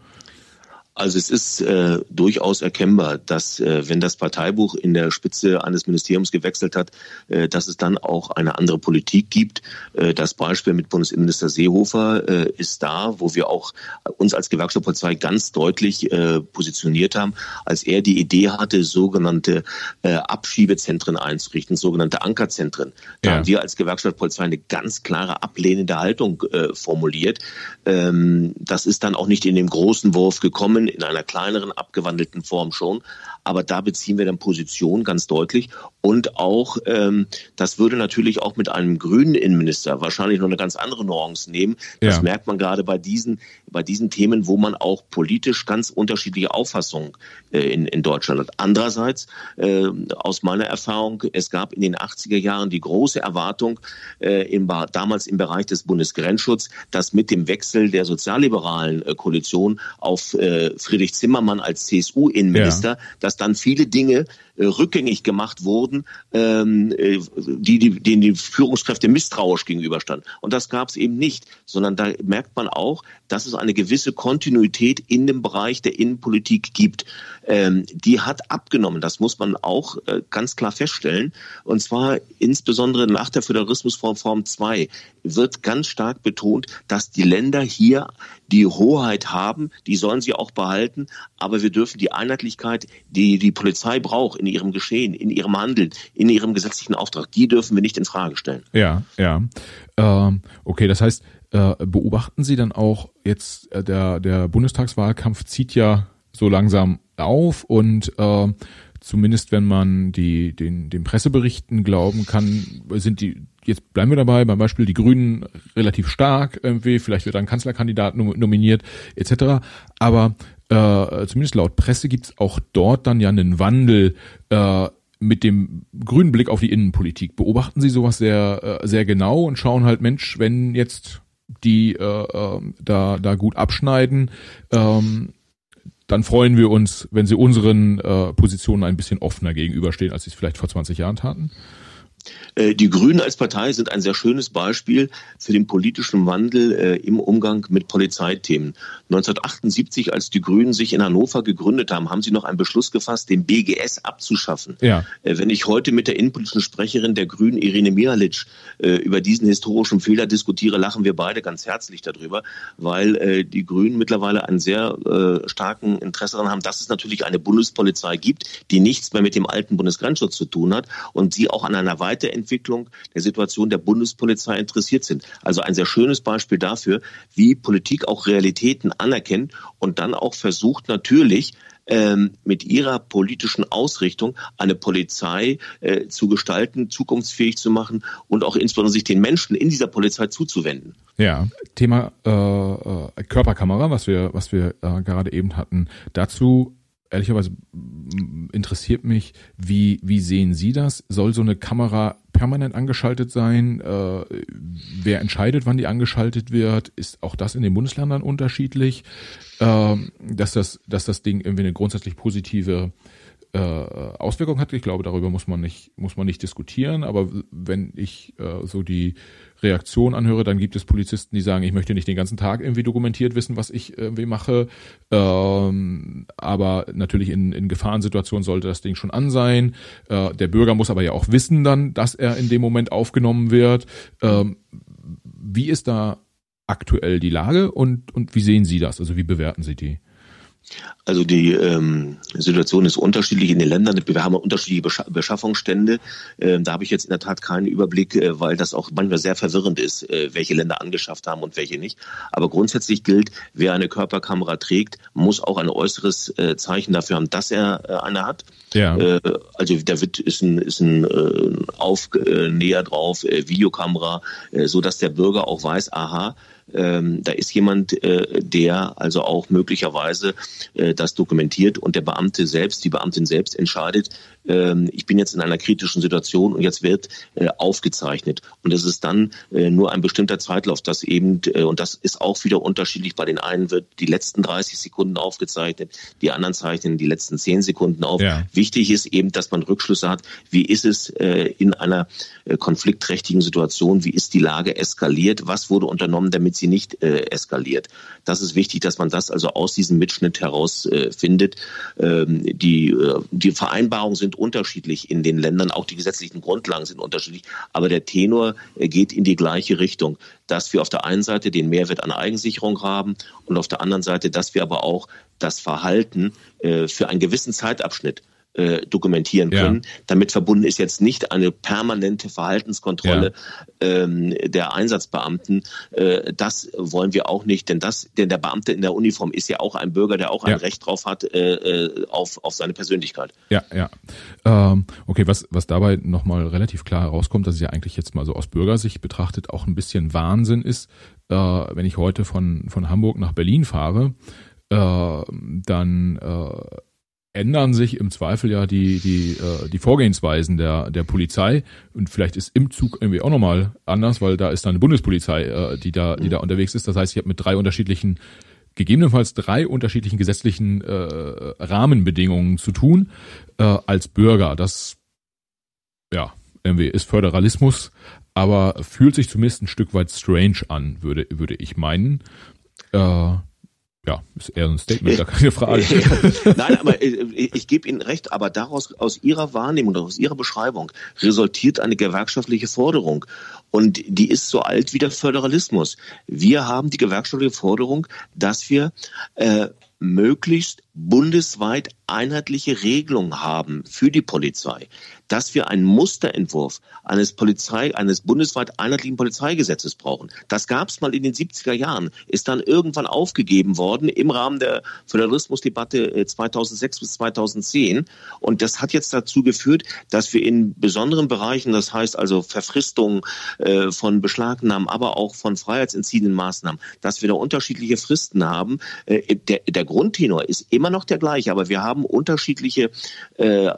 Also es ist äh, durchaus erkennbar, dass äh, wenn das Parteibuch in der Spitze eines Ministeriums gewechselt hat, äh, dass es dann auch eine andere Politik gibt. Äh, das Beispiel mit Bundesinnenminister Seehofer äh, ist da, wo wir auch uns als Gewerkschaftspolizei ganz deutlich äh, positioniert haben, als er die Idee hatte, sogenannte äh, Abschiebezentren einzurichten, sogenannte Ankerzentren. Da ja. haben wir als Gewerkschaftspolizei eine ganz klare ablehnende Haltung äh, formuliert. Ähm, das ist dann auch nicht in dem großen Wurf gekommen in einer kleineren, abgewandelten Form schon. Aber da beziehen wir dann Position ganz deutlich. Und auch, ähm, das würde natürlich auch mit einem grünen Innenminister wahrscheinlich noch eine ganz andere Nuance nehmen. Das ja. merkt man gerade bei diesen, bei diesen Themen, wo man auch politisch ganz unterschiedliche Auffassungen äh, in, in Deutschland hat. Andererseits, äh, aus meiner Erfahrung, es gab in den 80er Jahren die große Erwartung, äh, im, damals im Bereich des Bundesgrenzschutz, dass mit dem Wechsel der sozialliberalen äh, Koalition auf äh, Friedrich Zimmermann als CSU-Innenminister, ja. dass dann viele Dinge rückgängig gemacht wurden, ähm, äh, die, die, denen die Führungskräfte misstrauisch gegenüberstanden. Und das gab es eben nicht, sondern da merkt man auch, dass es eine gewisse Kontinuität in dem Bereich der Innenpolitik gibt. Ähm, die hat abgenommen, das muss man auch äh, ganz klar feststellen. Und zwar insbesondere nach der Föderalismusform 2 wird ganz stark betont, dass die Länder hier die Hoheit haben, die sollen sie auch behalten, aber wir dürfen die Einheitlichkeit, die die Polizei braucht in ihrem Geschehen, in ihrem Handeln, in ihrem gesetzlichen Auftrag, die dürfen wir nicht in Frage stellen. Ja, ja. Ähm, okay, das heißt, äh, beobachten Sie dann auch jetzt äh, der der Bundestagswahlkampf zieht ja so langsam auf und äh, zumindest wenn man die den den Presseberichten glauben kann, sind die jetzt bleiben wir dabei, beim Beispiel die Grünen relativ stark irgendwie, vielleicht wird ein Kanzlerkandidat nominiert etc. Aber äh, zumindest laut Presse gibt's auch dort dann ja einen Wandel äh, mit dem grünen Blick auf die Innenpolitik. Beobachten Sie sowas sehr, äh, sehr genau und schauen halt, Mensch, wenn jetzt die äh, äh, da, da gut abschneiden, ähm, dann freuen wir uns, wenn sie unseren äh, Positionen ein bisschen offener gegenüberstehen, als sie es vielleicht vor 20 Jahren taten. Äh, die Grünen als Partei sind ein sehr schönes Beispiel für den politischen Wandel äh, im Umgang mit Polizeithemen. 1978, als die Grünen sich in Hannover gegründet haben, haben sie noch einen Beschluss gefasst, den BGS abzuschaffen. Ja. Äh, wenn ich heute mit der innenpolitischen Sprecherin der Grünen, Irene Mihalic, über diesen historischen Fehler diskutiere, lachen wir beide ganz herzlich darüber, weil die Grünen mittlerweile einen sehr starken Interesse daran haben, dass es natürlich eine Bundespolizei gibt, die nichts mehr mit dem alten Bundesgrenzschutz zu tun hat und sie auch an einer Weiterentwicklung der Situation der Bundespolizei interessiert sind. Also ein sehr schönes Beispiel dafür, wie Politik auch Realitäten anerkennt und dann auch versucht natürlich, ähm, mit ihrer politischen Ausrichtung eine Polizei äh, zu gestalten, zukunftsfähig zu machen und auch insbesondere sich den Menschen in dieser Polizei zuzuwenden. Ja, Thema äh, äh Körperkamera, was wir, was wir äh, gerade eben hatten. Dazu ehrlicherweise interessiert mich, wie, wie sehen Sie das? Soll so eine Kamera permanent angeschaltet sein? Äh, wer entscheidet, wann die angeschaltet wird? Ist auch das in den Bundesländern unterschiedlich? Äh, dass, das, dass das Ding irgendwie eine grundsätzlich positive äh, Auswirkung hat. Ich glaube, darüber muss man nicht, muss man nicht diskutieren. Aber wenn ich äh, so die Reaktion anhöre, dann gibt es Polizisten, die sagen, ich möchte nicht den ganzen Tag irgendwie dokumentiert wissen, was ich irgendwie mache. Ähm, aber natürlich in, in Gefahrensituationen sollte das Ding schon an sein. Äh, der Bürger muss aber ja auch wissen dann, dass er in dem Moment aufgenommen wird. Ähm, wie ist da aktuell die Lage und, und wie sehen Sie das? Also wie bewerten Sie die? Also die ähm, Situation ist unterschiedlich in den Ländern. Wir haben unterschiedliche Bescha Beschaffungsstände. Ähm, da habe ich jetzt in der Tat keinen Überblick, äh, weil das auch manchmal sehr verwirrend ist, äh, welche Länder angeschafft haben und welche nicht. Aber grundsätzlich gilt, wer eine Körperkamera trägt, muss auch ein äußeres äh, Zeichen dafür haben, dass er äh, eine hat. Ja. Äh, also da wird ist ein, ist ein äh, Aufnäher drauf, Videokamera, so dass der Bürger auch weiß, aha, ähm, da ist jemand, äh, der also auch möglicherweise äh, das dokumentiert und der Beamte selbst, die Beamtin selbst entscheidet, ich bin jetzt in einer kritischen Situation und jetzt wird äh, aufgezeichnet. Und es ist dann äh, nur ein bestimmter Zeitlauf, das eben, äh, und das ist auch wieder unterschiedlich. Bei den einen wird die letzten 30 Sekunden aufgezeichnet, die anderen zeichnen die letzten 10 Sekunden auf. Ja. Wichtig ist eben, dass man Rückschlüsse hat, wie ist es in einer konfliktträchtigen Situation, wie ist die Lage eskaliert, was wurde unternommen, damit sie nicht eskaliert. Das ist wichtig, dass man das also aus diesem Mitschnitt heraus findet. Ähm, die, die Vereinbarungen sind unterschiedlich in den Ländern, auch die gesetzlichen Grundlagen sind unterschiedlich, aber der Tenor äh, geht in die gleiche Richtung, dass wir auf der einen Seite den Mehrwert an Eigensicherung haben und auf der anderen Seite, dass wir aber auch das Verhalten äh, für einen gewissen Zeitabschnitt äh, dokumentieren können. Ja. Damit verbunden ist jetzt nicht eine permanente Verhaltenskontrolle ja. ähm, der Einsatzbeamten. Äh, das wollen wir auch nicht, denn das, denn der Beamte in der Uniform ist ja auch ein Bürger, der auch ja. ein Recht drauf hat äh, äh, auf, auf seine Persönlichkeit. Ja, ja. Ähm, okay, was, was dabei nochmal relativ klar herauskommt, dass es ja eigentlich jetzt mal so aus Bürgersicht betrachtet auch ein bisschen Wahnsinn ist, äh, wenn ich heute von, von Hamburg nach Berlin fahre, äh, dann äh, ändern sich im Zweifel ja die, die, äh, die Vorgehensweisen der, der Polizei. Und vielleicht ist im Zug irgendwie auch nochmal anders, weil da ist dann eine Bundespolizei, äh, die da, die da unterwegs ist. Das heißt, ich habe mit drei unterschiedlichen, gegebenenfalls drei unterschiedlichen gesetzlichen äh, Rahmenbedingungen zu tun äh, als Bürger. Das ja, irgendwie ist Föderalismus, aber fühlt sich zumindest ein Stück weit strange an, würde, würde ich meinen. Äh, ja, ist eher ein Statement, gar keine Frage. Nein, aber ich, äh, ich gebe Ihnen recht, aber daraus, aus Ihrer Wahrnehmung, aus Ihrer Beschreibung, resultiert eine gewerkschaftliche Forderung. Und die ist so alt wie der Föderalismus. Wir haben die gewerkschaftliche Forderung, dass wir äh, möglichst bundesweit einheitliche Regelungen haben für die Polizei, dass wir einen Musterentwurf eines Polizei, eines bundesweit einheitlichen Polizeigesetzes brauchen. Das gab es mal in den 70er Jahren, ist dann irgendwann aufgegeben worden im Rahmen der Föderalismusdebatte 2006 äh, bis 2010. Und das hat jetzt dazu geführt, dass wir in besonderen Bereichen, das heißt also Verfristung äh, von Beschlagnahmen, aber auch von freiheitsentziehenden Maßnahmen, dass wir da unterschiedliche Fristen haben. Äh, der, der Grundtenor ist immer noch der gleiche, aber wir haben unterschiedliche äh,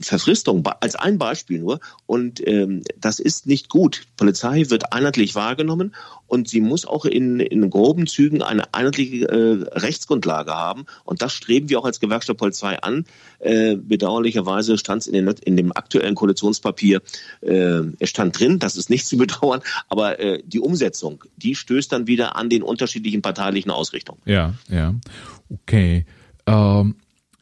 Verfristungen. Als ein Beispiel nur. Und ähm, das ist nicht gut. Polizei wird einheitlich wahrgenommen und sie muss auch in, in groben Zügen eine einheitliche äh, Rechtsgrundlage haben. Und das streben wir auch als Gewerkschaft Polizei an. Äh, bedauerlicherweise stand es in, in dem aktuellen Koalitionspapier, äh, stand drin, das ist nicht zu bedauern, aber äh, die Umsetzung, die stößt dann wieder an den unterschiedlichen parteilichen Ausrichtungen. Ja, ja. Okay. Ähm,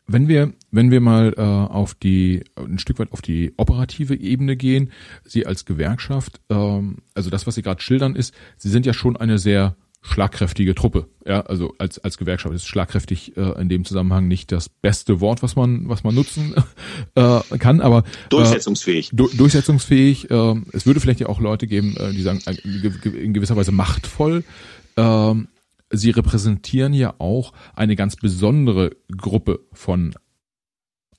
wenn wir, wenn wir mal äh, auf die, ein Stück weit auf die operative Ebene gehen, Sie als Gewerkschaft, ähm, also das, was Sie gerade schildern, ist, Sie sind ja schon eine sehr schlagkräftige Truppe. Ja, also als als Gewerkschaft ist schlagkräftig äh, in dem Zusammenhang nicht das beste Wort, was man was man nutzen äh, kann, aber äh, durchsetzungsfähig. Du, durchsetzungsfähig. Äh, es würde vielleicht ja auch Leute geben, äh, die sagen äh, in gewisser Weise machtvoll. Äh, sie repräsentieren ja auch eine ganz besondere Gruppe von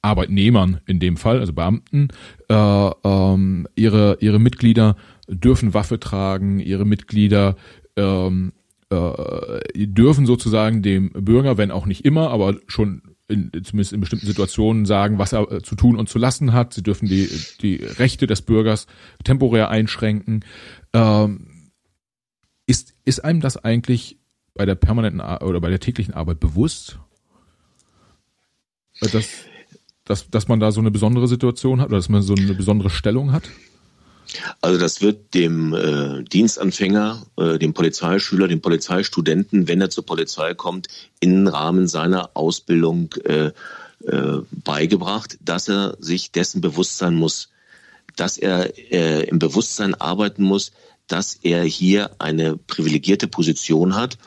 Arbeitnehmern in dem Fall, also Beamten. Äh, ähm, ihre, ihre Mitglieder dürfen Waffe tragen, ihre Mitglieder ähm, äh, dürfen sozusagen dem Bürger, wenn auch nicht immer, aber schon in, zumindest in bestimmten Situationen sagen, was er äh, zu tun und zu lassen hat. Sie dürfen die, die Rechte des Bürgers temporär einschränken. Ähm, ist, ist einem das eigentlich bei der permanenten oder bei der täglichen Arbeit bewusst, dass, dass, dass man da so eine besondere Situation hat oder dass man so eine besondere Stellung hat? Also das wird dem äh, Dienstanfänger, äh, dem Polizeischüler, dem Polizeistudenten, wenn er zur Polizei kommt, im Rahmen seiner Ausbildung äh, äh, beigebracht, dass er sich dessen bewusst sein muss, dass er äh, im Bewusstsein arbeiten muss, dass er hier eine privilegierte Position hat,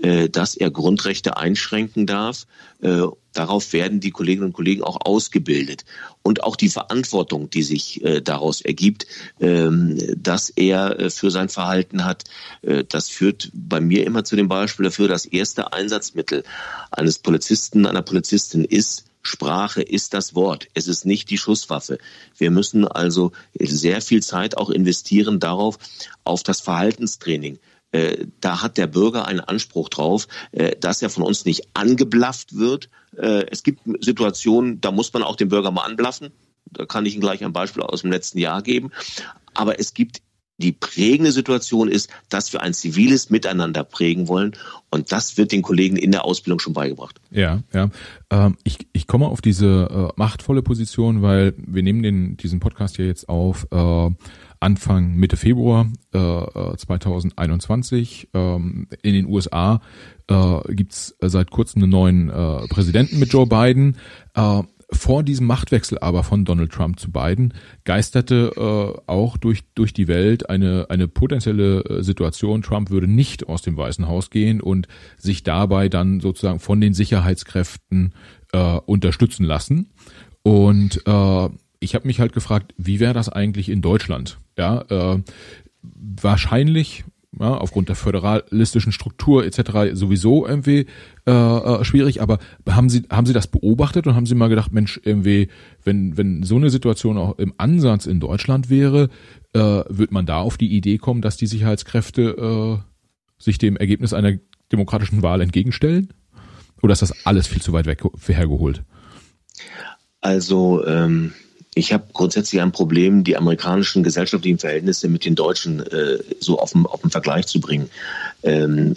äh, dass er Grundrechte einschränken darf. Äh, darauf werden die Kolleginnen und Kollegen auch ausgebildet. Und auch die Verantwortung, die sich äh, daraus ergibt, ähm, dass er für sein Verhalten hat, das führt bei mir immer zu dem Beispiel dafür, das erste Einsatzmittel eines Polizisten, einer Polizistin ist, Sprache ist das Wort. Es ist nicht die Schusswaffe. Wir müssen also sehr viel Zeit auch investieren darauf, auf das Verhaltenstraining. Äh, da hat der Bürger einen Anspruch drauf, äh, dass er von uns nicht angeblafft wird. Äh, es gibt Situationen, da muss man auch den Bürger mal anblaffen. Da kann ich Ihnen gleich ein Beispiel aus dem letzten Jahr geben. Aber es gibt die prägende Situation ist, dass wir ein ziviles Miteinander prägen wollen. Und das wird den Kollegen in der Ausbildung schon beigebracht. Ja, ja. Ähm, ich, ich komme auf diese äh, machtvolle Position, weil wir nehmen den, diesen Podcast ja jetzt auf äh, Anfang Mitte Februar äh, 2021. Äh, ähm, in den USA äh, gibt seit kurzem einen neuen Präsidenten mit Joe Biden. Vor diesem Machtwechsel aber von Donald Trump zu Biden geisterte äh, auch durch, durch die Welt eine, eine potenzielle äh, Situation. Trump würde nicht aus dem Weißen Haus gehen und sich dabei dann sozusagen von den Sicherheitskräften äh, unterstützen lassen. Und äh, ich habe mich halt gefragt, wie wäre das eigentlich in Deutschland? Ja, äh, wahrscheinlich ja, aufgrund der föderalistischen Struktur etc. sowieso irgendwie äh, äh, schwierig. Aber haben Sie haben Sie das beobachtet und haben Sie mal gedacht, Mensch, irgendwie, wenn wenn so eine Situation auch im Ansatz in Deutschland wäre, äh, wird man da auf die Idee kommen, dass die Sicherheitskräfte äh, sich dem Ergebnis einer demokratischen Wahl entgegenstellen? Oder ist das alles viel zu weit weg hergeholt? Also ähm, ich habe grundsätzlich ein Problem, die amerikanischen gesellschaftlichen Verhältnisse mit den deutschen äh, so auf den, auf den Vergleich zu bringen. Ähm,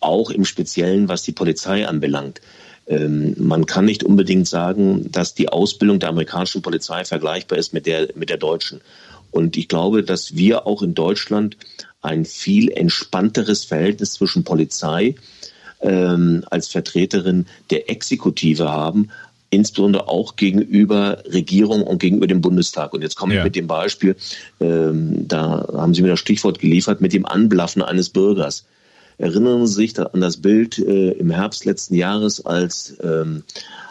auch im Speziellen, was die Polizei anbelangt. Ähm, man kann nicht unbedingt sagen, dass die Ausbildung der amerikanischen Polizei vergleichbar ist mit der, mit der deutschen. Und ich glaube, dass wir auch in Deutschland ein viel entspannteres Verhältnis zwischen Polizei ähm, als Vertreterin der Exekutive haben, insbesondere auch gegenüber Regierung und gegenüber dem Bundestag. Und jetzt komme ich mit dem Beispiel, ähm, da haben Sie mir das Stichwort geliefert, mit dem Anblaffen eines Bürgers. Erinnern Sie sich an das Bild äh, im Herbst letzten Jahres, als ähm,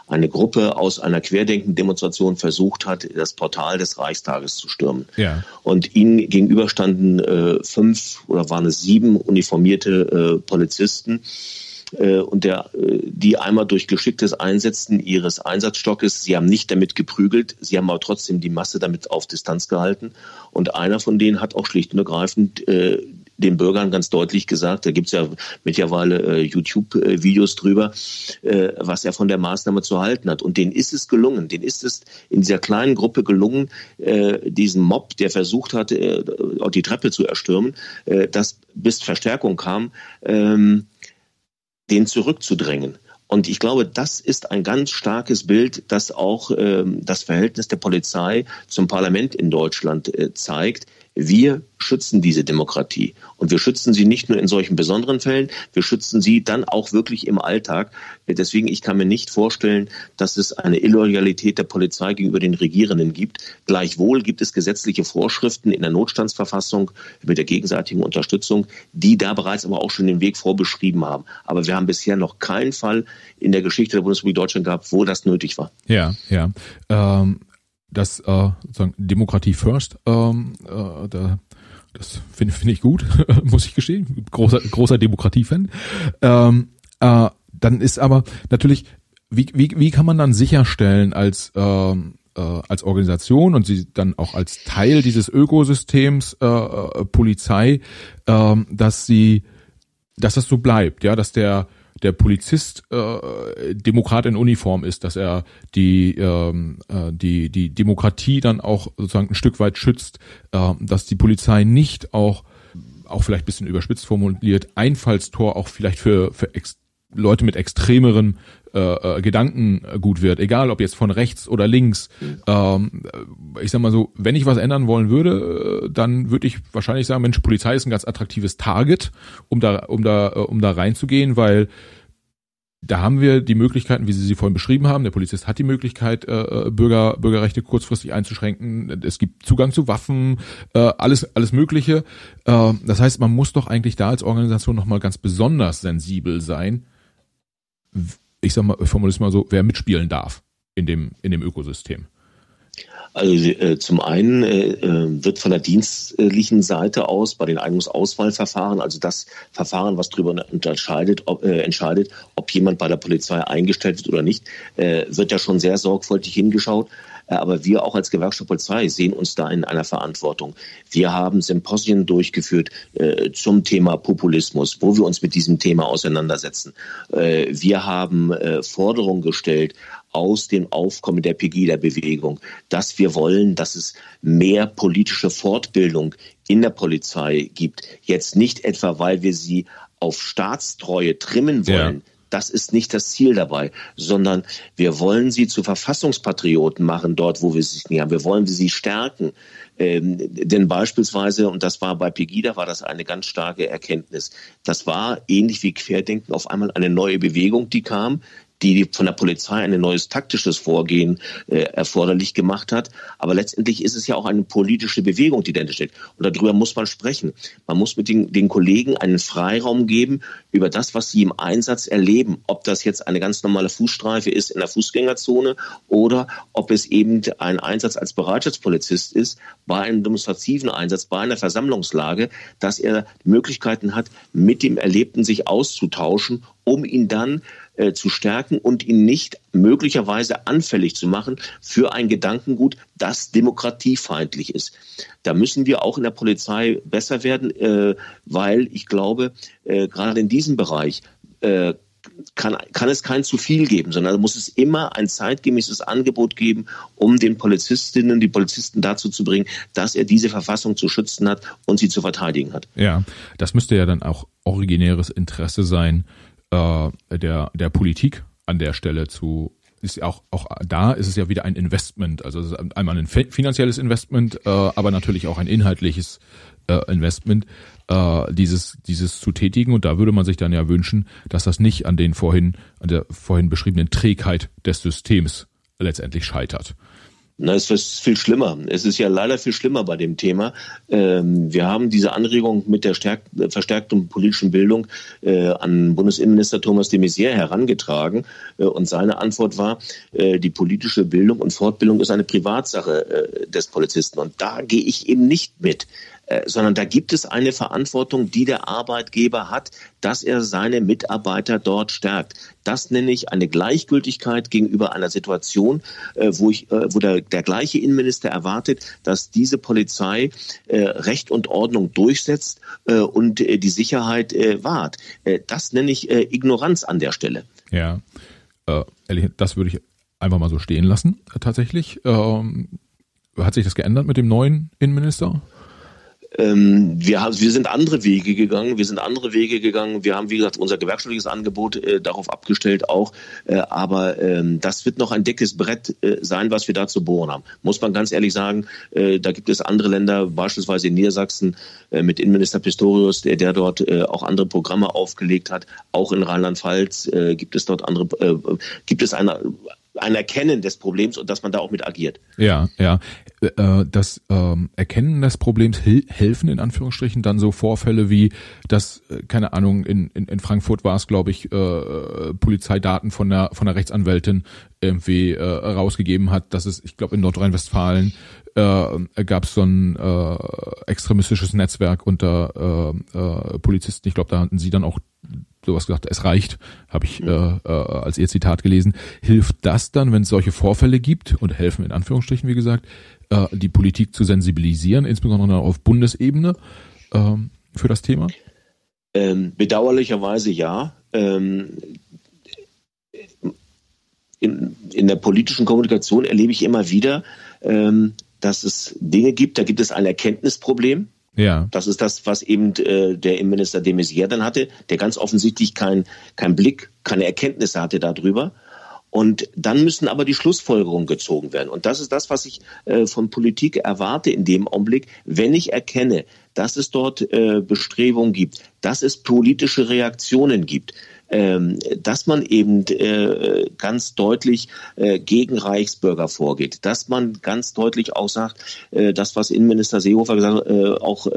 eine Gruppe aus einer Querdenken-Demonstration versucht hat, das Portal des Reichstages zu stürmen. Ja. Und ihnen gegenüber standen äh, fünf oder waren es sieben uniformierte äh, Polizisten und der, äh, die einmal durch geschicktes Einsetzen ihres Einsatzstockes, sie haben nicht damit geprügelt, sie haben aber trotzdem die Masse damit auf Distanz gehalten. Und einer von denen hat auch schlicht und ergreifend äh, den Bürgern ganz deutlich gesagt, da gibt's ja mittlerweile äh, YouTube-Videos drüber, äh, was er von der Maßnahme zu halten hat. Und denen ist es gelungen, denen ist es in dieser kleinen Gruppe gelungen, äh, diesen Mob, der versucht hat, äh, die Treppe zu erstürmen, äh, dass bis Verstärkung kam, ähm, den zurückzudrängen. Und ich glaube, das ist ein ganz starkes Bild, das auch ähm, das Verhältnis der Polizei zum Parlament in Deutschland äh, zeigt. Wir schützen diese Demokratie. Und wir schützen sie nicht nur in solchen besonderen Fällen, wir schützen sie dann auch wirklich im Alltag. Deswegen, ich kann mir nicht vorstellen, dass es eine Illoyalität der Polizei gegenüber den Regierenden gibt. Gleichwohl gibt es gesetzliche Vorschriften in der Notstandsverfassung mit der gegenseitigen Unterstützung, die da bereits aber auch schon den Weg vorbeschrieben haben. Aber wir haben bisher noch keinen Fall in der Geschichte der Bundesrepublik Deutschland gehabt, wo das nötig war. Ja, ja. Ähm das äh, sozusagen Demokratie First, ähm, äh, da, das finde find ich gut, muss ich gestehen. Großer, großer Demokratie-Fan. Ähm, äh, dann ist aber natürlich, wie, wie, wie kann man dann sicherstellen als ähm, äh, als Organisation und sie dann auch als Teil dieses Ökosystems äh, äh, Polizei, äh, dass sie, dass das so bleibt, ja, dass der der Polizist äh, Demokrat in Uniform ist, dass er die ähm, äh, die die Demokratie dann auch sozusagen ein Stück weit schützt, äh, dass die Polizei nicht auch auch vielleicht bisschen überspitzt formuliert Einfallstor auch vielleicht für für Ex Leute mit extremeren äh, äh, Gedanken gut wird, egal ob jetzt von rechts oder links. Ähm, ich sag mal so, wenn ich was ändern wollen würde, äh, dann würde ich wahrscheinlich sagen, Mensch, Polizei ist ein ganz attraktives Target, um da, um da, äh, um da reinzugehen, weil da haben wir die Möglichkeiten, wie Sie sie vorhin beschrieben haben. Der Polizist hat die Möglichkeit, äh, Bürger, Bürgerrechte kurzfristig einzuschränken. Es gibt Zugang zu Waffen, äh, alles, alles Mögliche. Äh, das heißt, man muss doch eigentlich da als Organisation nochmal ganz besonders sensibel sein. Ich sag mal, ich formuliere es mal so, wer mitspielen darf in dem, in dem Ökosystem. Also äh, zum einen äh, äh, wird von der dienstlichen Seite aus bei den Eignungsauswahlverfahren, also das Verfahren, was darüber unterscheidet, ob, äh, entscheidet, ob jemand bei der Polizei eingestellt wird oder nicht, äh, wird ja schon sehr sorgfältig hingeschaut. Äh, aber wir auch als Gewerkschaft Polizei sehen uns da in einer Verantwortung. Wir haben Symposien durchgeführt äh, zum Thema Populismus, wo wir uns mit diesem Thema auseinandersetzen. Äh, wir haben äh, Forderungen gestellt aus dem Aufkommen der Pegida-Bewegung, dass wir wollen, dass es mehr politische Fortbildung in der Polizei gibt. Jetzt nicht etwa, weil wir sie auf Staatstreue trimmen wollen. Ja. Das ist nicht das Ziel dabei, sondern wir wollen sie zu Verfassungspatrioten machen, dort, wo wir sie nicht haben. Wir wollen sie stärken. Ähm, denn beispielsweise, und das war bei Pegida, war das eine ganz starke Erkenntnis. Das war ähnlich wie Querdenken auf einmal eine neue Bewegung, die kam, die von der Polizei ein neues taktisches Vorgehen äh, erforderlich gemacht hat. Aber letztendlich ist es ja auch eine politische Bewegung, die dahinter steht. Und darüber muss man sprechen. Man muss mit den, den Kollegen einen Freiraum geben über das, was sie im Einsatz erleben. Ob das jetzt eine ganz normale Fußstreife ist in der Fußgängerzone oder ob es eben ein Einsatz als Bereitschaftspolizist ist, bei einem demonstrativen Einsatz, bei einer Versammlungslage, dass er Möglichkeiten hat, mit dem Erlebten sich auszutauschen, um ihn dann äh, zu stärken und ihn nicht möglicherweise anfällig zu machen für ein Gedankengut, das demokratiefeindlich ist. Da müssen wir auch in der Polizei besser werden, äh, weil ich glaube, äh, gerade in diesem Bereich äh, kann, kann es kein zu viel geben, sondern muss es immer ein zeitgemäßes Angebot geben, um den Polizistinnen, die Polizisten dazu zu bringen, dass er diese Verfassung zu schützen hat und sie zu verteidigen hat. Ja, das müsste ja dann auch originäres Interesse sein äh, der, der Politik an der Stelle zu ist auch, auch da ist es ja wieder ein Investment. Also einmal ein finanzielles Investment, äh, aber natürlich auch ein inhaltliches äh, Investment, äh, dieses, dieses zu tätigen. Und da würde man sich dann ja wünschen, dass das nicht an den vorhin, an der vorhin beschriebenen Trägheit des Systems letztendlich scheitert. Na, es ist viel schlimmer. Es ist ja leider viel schlimmer bei dem Thema. Ähm, wir haben diese Anregung mit der verstärkten politischen Bildung äh, an Bundesinnenminister Thomas de Maizière herangetragen. Äh, und seine Antwort war, äh, die politische Bildung und Fortbildung ist eine Privatsache des Polizisten. Und da gehe ich eben nicht mit. Äh, sondern da gibt es eine Verantwortung, die der Arbeitgeber hat, dass er seine Mitarbeiter dort stärkt. Das nenne ich eine Gleichgültigkeit gegenüber einer Situation, äh, wo, ich, äh, wo der, der gleiche Innenminister erwartet, dass diese Polizei Recht und Ordnung durchsetzt und die Sicherheit wahrt. Das nenne ich Ignoranz an der Stelle. Ja, das würde ich einfach mal so stehen lassen, tatsächlich. Ähm, hat sich das geändert mit dem neuen Innenminister? Ähm, wir, haben, wir sind andere Wege gegangen. Wir sind andere Wege gegangen. Wir haben, wie gesagt, unser gewerkschaftliches Angebot äh, darauf abgestellt auch. Äh, aber ähm, das wird noch ein dickes Brett äh, sein, was wir da zu bohren haben. Muss man ganz ehrlich sagen, äh, da gibt es andere Länder, beispielsweise in Niedersachsen äh, mit Innenminister Pistorius, der, der dort äh, auch andere Programme aufgelegt hat. Auch in Rheinland-Pfalz äh, gibt es dort andere, äh, gibt es eine ein Erkennen des Problems und dass man da auch mit agiert. Ja, ja. Äh, das ähm, Erkennen des Problems helfen in Anführungsstrichen dann so Vorfälle wie, dass, äh, keine Ahnung, in, in, in Frankfurt war es, glaube ich, äh, Polizeidaten von der, von der Rechtsanwältin irgendwie äh, rausgegeben hat, dass es, ich glaube, in Nordrhein-Westfalen äh, gab es so ein äh, extremistisches Netzwerk unter äh, äh, Polizisten. Ich glaube, da hatten sie dann auch sowas gesagt, es reicht, habe ich mhm. äh, äh, als ihr Zitat gelesen. Hilft das dann, wenn es solche Vorfälle gibt und helfen in Anführungsstrichen, wie gesagt, äh, die Politik zu sensibilisieren, insbesondere auf Bundesebene äh, für das Thema? Ähm, bedauerlicherweise ja. Ähm, in, in der politischen Kommunikation erlebe ich immer wieder, ähm, dass es Dinge gibt, da gibt es ein Erkenntnisproblem. Ja. Das ist das, was eben äh, der Innenminister de Maizière dann hatte, der ganz offensichtlich kein, kein Blick, keine Erkenntnisse hatte darüber. Und dann müssen aber die Schlussfolgerungen gezogen werden. Und das ist das, was ich äh, von Politik erwarte in dem Augenblick, wenn ich erkenne, dass es dort äh, Bestrebungen gibt, dass es politische Reaktionen gibt, dass man eben äh, ganz deutlich äh, gegen Reichsbürger vorgeht, dass man ganz deutlich auch sagt, äh, das, was Innenminister Seehofer gesagt hat, auch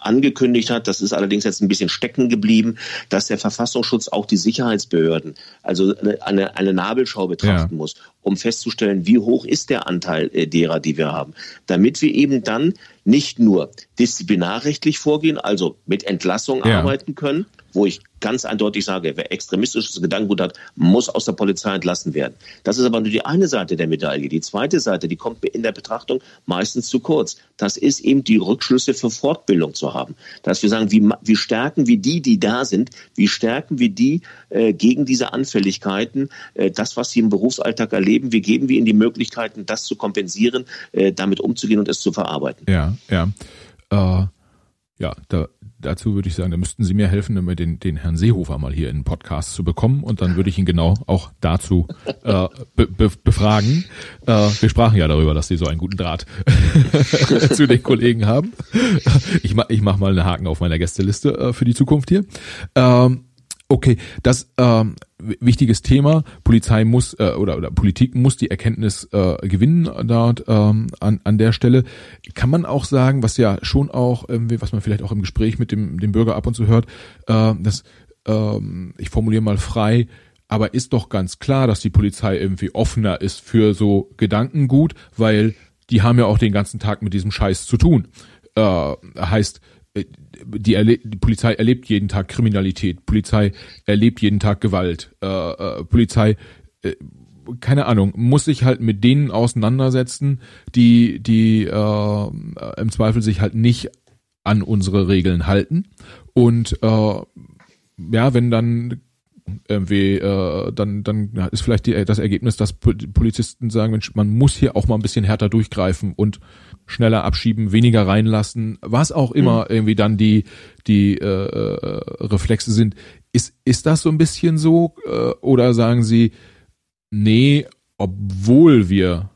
angekündigt hat, das ist allerdings jetzt ein bisschen stecken geblieben, dass der Verfassungsschutz auch die Sicherheitsbehörden, also eine, eine Nabelschau betrachten ja. muss, um festzustellen, wie hoch ist der Anteil äh, derer, die wir haben, damit wir eben dann nicht nur disziplinarrechtlich vorgehen, also mit Entlassung ja. arbeiten können, wo ich ganz eindeutig sage, wer extremistisches Gedankengut hat, muss aus der Polizei entlassen werden. Das ist aber nur die eine Seite der Medaille. Die zweite Seite, die kommt in der Betrachtung meistens zu kurz. Das ist eben die Rückschlüsse für Fortbildung zu haben. Dass wir sagen, wie, wie stärken wir die, die da sind, wie stärken wir die äh, gegen diese Anfälligkeiten, äh, das, was sie im Berufsalltag erleben, wie geben wir ihnen die Möglichkeiten, das zu kompensieren, äh, damit umzugehen und es zu verarbeiten. Ja, ja. Äh, ja, da, dazu würde ich sagen, da müssten Sie mir helfen, um den, den Herrn Seehofer mal hier in den Podcast zu bekommen und dann würde ich ihn genau auch dazu äh, be, be, befragen. Äh, wir sprachen ja darüber, dass Sie so einen guten Draht zu den Kollegen haben. Ich ich mach mal einen Haken auf meiner Gästeliste äh, für die Zukunft hier. Ähm, Okay, das ähm, wichtiges Thema. Polizei muss äh, oder, oder Politik muss die Erkenntnis äh, gewinnen dort ähm, an, an der Stelle. Kann man auch sagen, was ja schon auch, irgendwie, was man vielleicht auch im Gespräch mit dem, dem Bürger ab und zu hört, äh, dass ähm, ich formuliere mal frei, aber ist doch ganz klar, dass die Polizei irgendwie offener ist für so Gedankengut, weil die haben ja auch den ganzen Tag mit diesem Scheiß zu tun. Äh, heißt, die, die, Polizei erlebt jeden Tag Kriminalität, Polizei erlebt jeden Tag Gewalt, äh, äh, Polizei, äh, keine Ahnung, muss sich halt mit denen auseinandersetzen, die, die äh, im Zweifel sich halt nicht an unsere Regeln halten. Und äh, ja, wenn dann irgendwie äh, dann dann ist vielleicht die, das Ergebnis, dass Polizisten sagen, Mensch, man muss hier auch mal ein bisschen härter durchgreifen und schneller abschieben, weniger reinlassen, was auch immer mhm. irgendwie dann die die äh, äh, Reflexe sind. Ist ist das so ein bisschen so äh, oder sagen Sie, nee, obwohl wir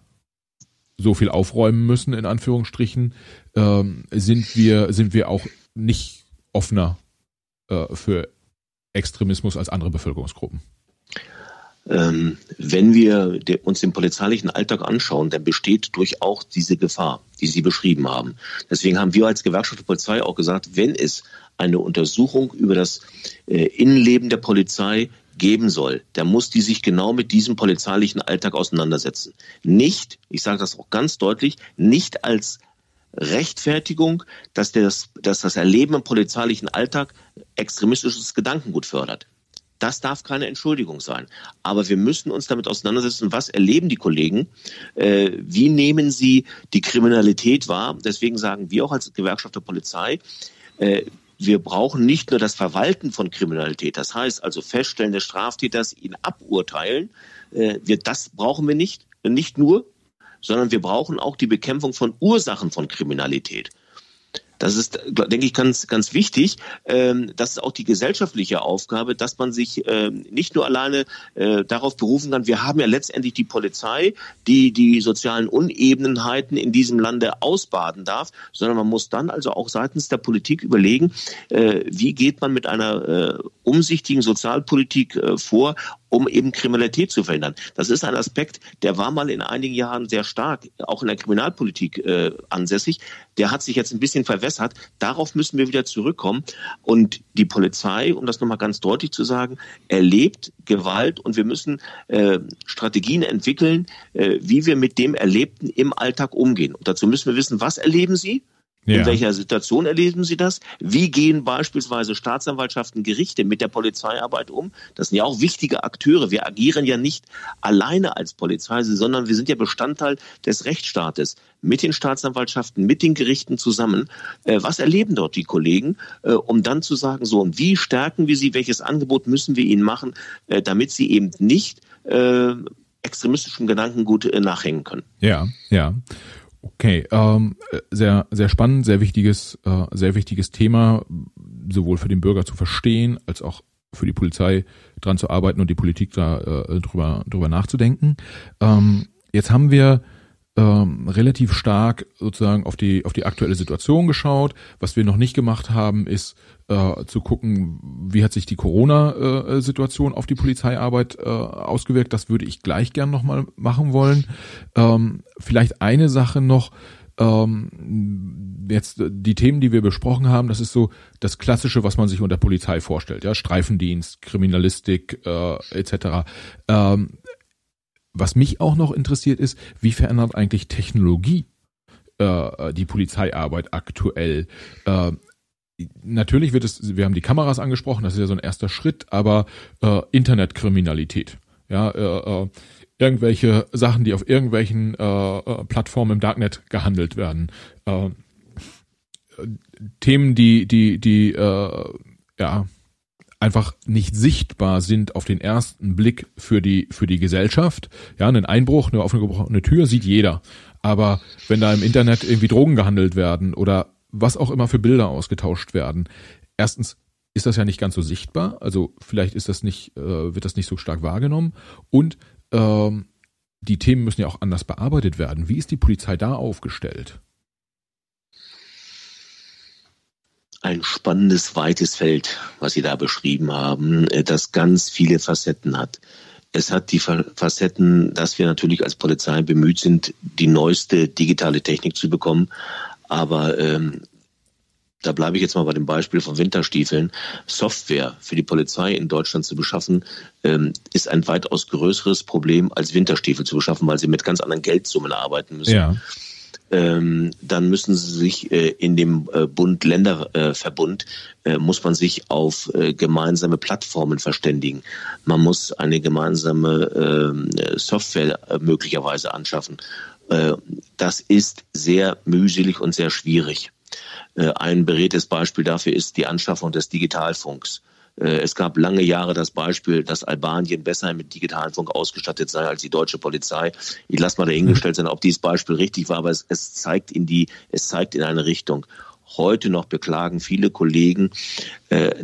so viel aufräumen müssen in Anführungsstrichen, ähm, sind wir sind wir auch nicht offener äh, für Extremismus als andere Bevölkerungsgruppen? Ähm, wenn wir uns den polizeilichen Alltag anschauen, dann besteht durchaus diese Gefahr, die Sie beschrieben haben. Deswegen haben wir als Gewerkschaft der Polizei auch gesagt, wenn es eine Untersuchung über das äh, Innenleben der Polizei geben soll, dann muss die sich genau mit diesem polizeilichen Alltag auseinandersetzen. Nicht, ich sage das auch ganz deutlich, nicht als Rechtfertigung, dass das, dass das Erleben im polizeilichen Alltag extremistisches Gedankengut fördert. Das darf keine Entschuldigung sein. Aber wir müssen uns damit auseinandersetzen, was erleben die Kollegen, äh, wie nehmen sie die Kriminalität wahr. Deswegen sagen wir auch als Gewerkschaft der Polizei, äh, wir brauchen nicht nur das Verwalten von Kriminalität, das heißt also Feststellen des Straftäters, ihn aburteilen. Äh, wir, das brauchen wir nicht, nicht nur, sondern wir brauchen auch die Bekämpfung von Ursachen von Kriminalität. Das ist, denke ich, ganz, ganz wichtig. Ähm, das ist auch die gesellschaftliche Aufgabe, dass man sich ähm, nicht nur alleine äh, darauf berufen kann, wir haben ja letztendlich die Polizei, die die sozialen Unebenheiten in diesem Lande ausbaden darf, sondern man muss dann also auch seitens der Politik überlegen, äh, wie geht man mit einer äh, umsichtigen Sozialpolitik vor, um eben Kriminalität zu verhindern. Das ist ein Aspekt, der war mal in einigen Jahren sehr stark, auch in der Kriminalpolitik äh, ansässig. Der hat sich jetzt ein bisschen verwässert. Darauf müssen wir wieder zurückkommen. Und die Polizei, um das nochmal ganz deutlich zu sagen, erlebt Gewalt und wir müssen äh, Strategien entwickeln, äh, wie wir mit dem Erlebten im Alltag umgehen. Und dazu müssen wir wissen, was erleben Sie? Ja. In welcher Situation erleben Sie das? Wie gehen beispielsweise Staatsanwaltschaften, Gerichte mit der Polizeiarbeit um? Das sind ja auch wichtige Akteure. Wir agieren ja nicht alleine als Polizei, sondern wir sind ja Bestandteil des Rechtsstaates mit den Staatsanwaltschaften, mit den Gerichten zusammen. Äh, was erleben dort die Kollegen, äh, um dann zu sagen, so, und wie stärken wir sie? Welches Angebot müssen wir ihnen machen, äh, damit sie eben nicht extremistischem Gedankengut nachhängen können? Ja, ja. Okay, ähm, sehr, sehr spannend, sehr wichtiges, äh, sehr wichtiges Thema, sowohl für den Bürger zu verstehen, als auch für die Polizei dran zu arbeiten und die Politik da äh, drüber, drüber nachzudenken. Ähm, jetzt haben wir, ähm, relativ stark sozusagen auf die auf die aktuelle Situation geschaut. Was wir noch nicht gemacht haben, ist äh, zu gucken, wie hat sich die Corona-Situation auf die Polizeiarbeit äh, ausgewirkt. Das würde ich gleich gern nochmal machen wollen. Ähm, vielleicht eine Sache noch. Ähm, jetzt die Themen, die wir besprochen haben, das ist so das Klassische, was man sich unter Polizei vorstellt, ja, Streifendienst, Kriminalistik äh, etc. Ähm, was mich auch noch interessiert ist, wie verändert eigentlich Technologie äh, die Polizeiarbeit aktuell? Äh, natürlich wird es, wir haben die Kameras angesprochen, das ist ja so ein erster Schritt, aber äh, Internetkriminalität, ja, äh, äh, irgendwelche Sachen, die auf irgendwelchen äh, äh Plattformen im Darknet gehandelt werden, äh, Themen, die, die, die, äh, ja, einfach nicht sichtbar sind auf den ersten Blick für die, für die Gesellschaft. Ja, einen Einbruch, eine offene gebrochene Tür sieht jeder. Aber wenn da im Internet irgendwie Drogen gehandelt werden oder was auch immer für Bilder ausgetauscht werden. Erstens ist das ja nicht ganz so sichtbar, also vielleicht ist das nicht, äh, wird das nicht so stark wahrgenommen und ähm, die Themen müssen ja auch anders bearbeitet werden. Wie ist die Polizei da aufgestellt? Ein spannendes, weites Feld, was Sie da beschrieben haben, äh, das ganz viele Facetten hat. Es hat die Facetten, dass wir natürlich als Polizei bemüht sind, die neueste digitale Technik zu bekommen, aber ähm, da bleibe ich jetzt mal bei dem Beispiel von Winterstiefeln. Software für die Polizei in Deutschland zu beschaffen, ähm, ist ein weitaus größeres Problem als Winterstiefel zu beschaffen, weil sie mit ganz anderen Geldsummen arbeiten müssen. Ja. Ähm, dann müssen sie sich äh, in dem äh, Bund-Länder-Verbund äh, muss man sich auf äh, gemeinsame Plattformen verständigen. Man muss eine gemeinsame ähm, Software äh, möglicherweise anschaffen. Äh, das ist sehr mühselig und sehr schwierig. Äh, ein beredtes Beispiel dafür ist die Anschaffung des Digitalfunks. Äh, es gab lange Jahre das Beispiel, dass Albanien besser mit Digitalfunk ausgestattet sei als die deutsche Polizei. Ich lasse mal dahingestellt sein, ob dieses Beispiel richtig war, aber es, es zeigt in die, es zeigt in eine Richtung. Heute noch beklagen viele Kollegen,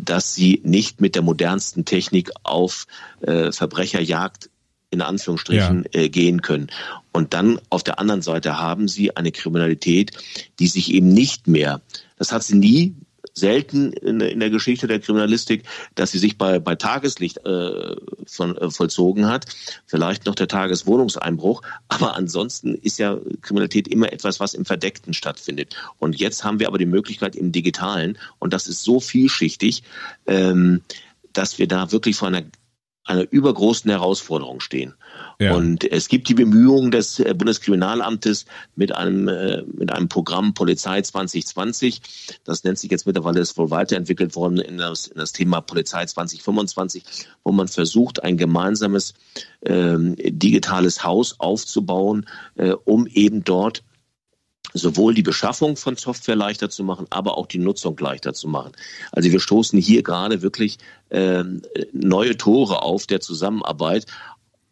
dass sie nicht mit der modernsten Technik auf Verbrecherjagd in Anführungsstrichen ja. äh, gehen können. Und dann auf der anderen Seite haben sie eine Kriminalität, die sich eben nicht mehr, das hat sie nie selten in, in der Geschichte der Kriminalistik, dass sie sich bei, bei Tageslicht äh, von, äh, vollzogen hat. Vielleicht noch der Tageswohnungseinbruch, aber ansonsten ist ja Kriminalität immer etwas, was im Verdeckten stattfindet. Und jetzt haben wir aber die Möglichkeit im Digitalen, und das ist so vielschichtig, ähm, dass wir da wirklich vor einer einer übergroßen Herausforderung stehen. Ja. Und es gibt die Bemühungen des äh, Bundeskriminalamtes mit einem, äh, mit einem Programm Polizei 2020. Das nennt sich jetzt mittlerweile, ist wohl weiterentwickelt worden in das, in das Thema Polizei 2025, wo man versucht, ein gemeinsames ähm, digitales Haus aufzubauen, äh, um eben dort sowohl die Beschaffung von Software leichter zu machen, aber auch die Nutzung leichter zu machen. Also wir stoßen hier gerade wirklich äh, neue Tore auf der Zusammenarbeit,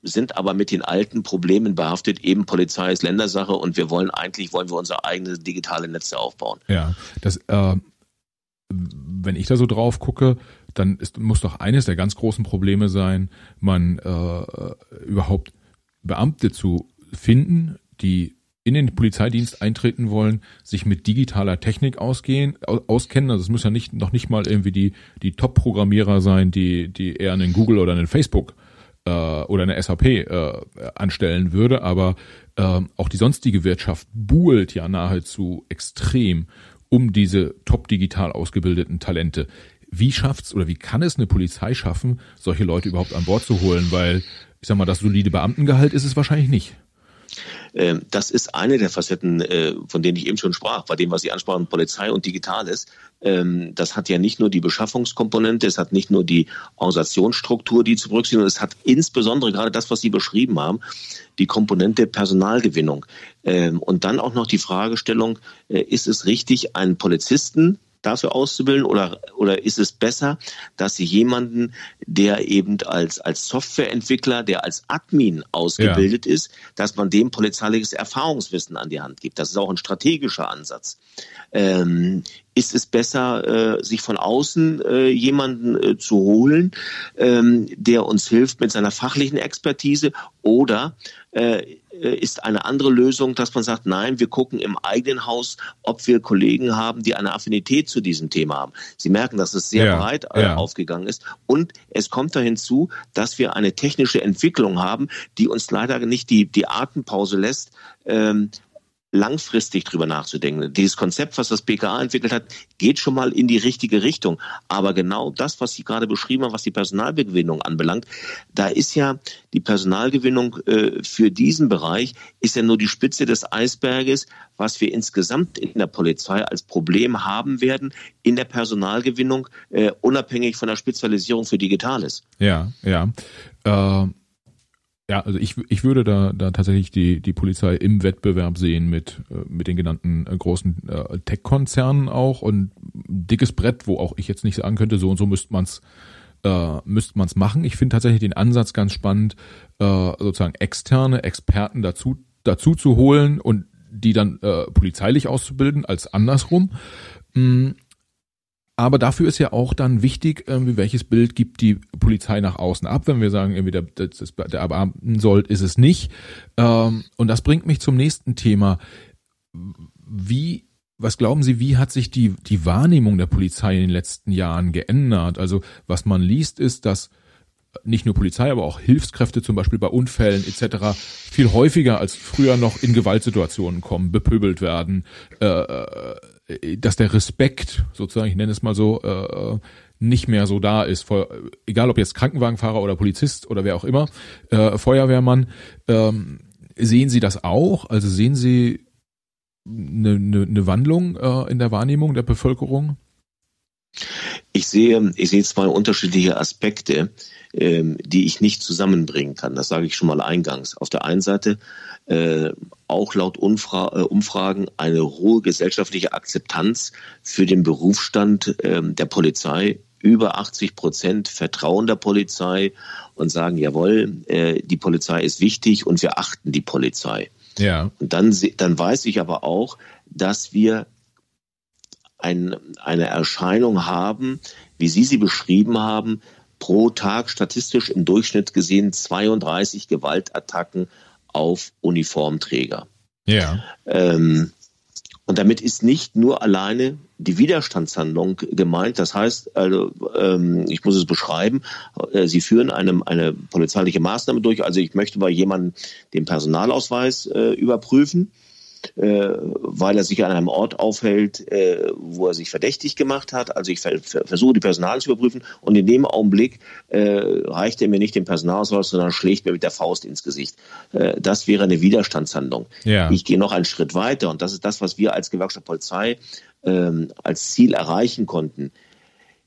sind aber mit den alten Problemen behaftet. Eben Polizei ist Ländersache und wir wollen eigentlich wollen wir unsere eigene digitale Netze aufbauen. Ja, das äh, wenn ich da so drauf gucke, dann ist, muss doch eines der ganz großen Probleme sein, man äh, überhaupt Beamte zu finden, die in den Polizeidienst eintreten wollen, sich mit digitaler Technik ausgehen, auskennen. Also es muss ja nicht, noch nicht mal irgendwie die, die Top-Programmierer sein, die, die eher einen Google oder einen Facebook äh, oder eine SAP äh, anstellen würde, aber äh, auch die sonstige Wirtschaft buhlt ja nahezu extrem um diese top digital ausgebildeten Talente. Wie schafft's oder wie kann es eine Polizei schaffen, solche Leute überhaupt an Bord zu holen? Weil, ich sag mal, das solide Beamtengehalt ist es wahrscheinlich nicht. Ähm, das ist eine der Facetten, äh, von denen ich eben schon sprach, bei dem, was Sie ansprachen, Polizei und Digitales. Ähm, das hat ja nicht nur die Beschaffungskomponente, es hat nicht nur die Organisationsstruktur, die zu berücksichtigen, es hat insbesondere gerade das, was Sie beschrieben haben, die Komponente Personalgewinnung. Ähm, und dann auch noch die Fragestellung, äh, ist es richtig, einen Polizisten dafür auszubilden oder, oder ist es besser, dass sie jemanden, der eben als, als Softwareentwickler, der als Admin ausgebildet ja. ist, dass man dem polizeiliches Erfahrungswissen an die Hand gibt. Das ist auch ein strategischer Ansatz. Ähm, ist es besser, äh, sich von außen äh, jemanden äh, zu holen, ähm, der uns hilft mit seiner fachlichen Expertise oder äh, ist eine andere Lösung, dass man sagt, nein, wir gucken im eigenen Haus, ob wir Kollegen haben, die eine Affinität zu diesem Thema haben. Sie merken, dass es sehr ja, breit äh, ja. aufgegangen ist. Und es kommt da hinzu, dass wir eine technische Entwicklung haben, die uns leider nicht die, die Atempause lässt, ähm, langfristig drüber nachzudenken. Dieses Konzept, was das BKA entwickelt hat, geht schon mal in die richtige Richtung. Aber genau das, was Sie gerade beschrieben haben, was die Personalgewinnung anbelangt, da ist ja die Personalgewinnung äh, für diesen Bereich ist ja nur die Spitze des Eisberges, was wir insgesamt in der Polizei als Problem haben werden in der Personalgewinnung, äh, unabhängig von der Spezialisierung für Digitales. Ja, ja. Äh ja, also ich, ich würde da, da tatsächlich die, die Polizei im Wettbewerb sehen mit, äh, mit den genannten äh, großen äh, Tech-Konzernen auch und dickes Brett, wo auch ich jetzt nicht sagen könnte, so und so müsste man's äh, müsste man's machen. Ich finde tatsächlich den Ansatz ganz spannend, sozusagen externe Experten dazu, dazu zu holen und die dann polizeilich auszubilden als andersrum. Aber dafür ist ja auch dann wichtig, irgendwie welches Bild gibt die Polizei nach außen ab. Wenn wir sagen, irgendwie der, das, der Beamten soll, ist es nicht. Ähm, und das bringt mich zum nächsten Thema. Wie, was glauben Sie, wie hat sich die, die Wahrnehmung der Polizei in den letzten Jahren geändert? Also was man liest, ist, dass nicht nur Polizei, aber auch Hilfskräfte zum Beispiel bei Unfällen etc. viel häufiger als früher noch in Gewaltsituationen kommen, bepöbelt werden, äh, äh dass der Respekt, sozusagen, ich nenne es mal so, äh, nicht mehr so da ist. egal ob jetzt Krankenwagenfahrer oder Polizist oder wer auch immer, äh, Feuerwehrmann, ähm, sehen Sie das auch? Also sehen Sie eine, eine, eine Wandlung äh, in der Wahrnehmung der Bevölkerung? Ich sehe, ich sehe zwei unterschiedliche Aspekte, ähm, die ich nicht zusammenbringen kann. Das sage ich schon mal eingangs. Auf der einen Seite äh, auch laut Umfra äh, Umfragen eine hohe gesellschaftliche Akzeptanz für den Berufsstand äh, der Polizei. Über 80 Prozent vertrauen der Polizei und sagen, jawohl, äh, die Polizei ist wichtig und wir achten die Polizei. Ja. Und dann, dann weiß ich aber auch, dass wir ein, eine Erscheinung haben, wie Sie sie beschrieben haben, pro Tag statistisch im Durchschnitt gesehen 32 Gewaltattacken auf Uniformträger. Ja. Ähm, und damit ist nicht nur alleine die Widerstandshandlung gemeint. Das heißt, also, ähm, ich muss es beschreiben, äh, Sie führen eine, eine polizeiliche Maßnahme durch. Also ich möchte bei jemandem den Personalausweis äh, überprüfen weil er sich an einem Ort aufhält, äh, wo er sich verdächtig gemacht hat. Also ich ver versuche die Personal zu überprüfen und in dem Augenblick äh, reicht er mir nicht den Personalausweis, sondern schlägt mir mit der Faust ins Gesicht. Äh, das wäre eine Widerstandshandlung. Ja. Ich gehe noch einen Schritt weiter und das ist das, was wir als Gewerkschaft Polizei ähm, als Ziel erreichen konnten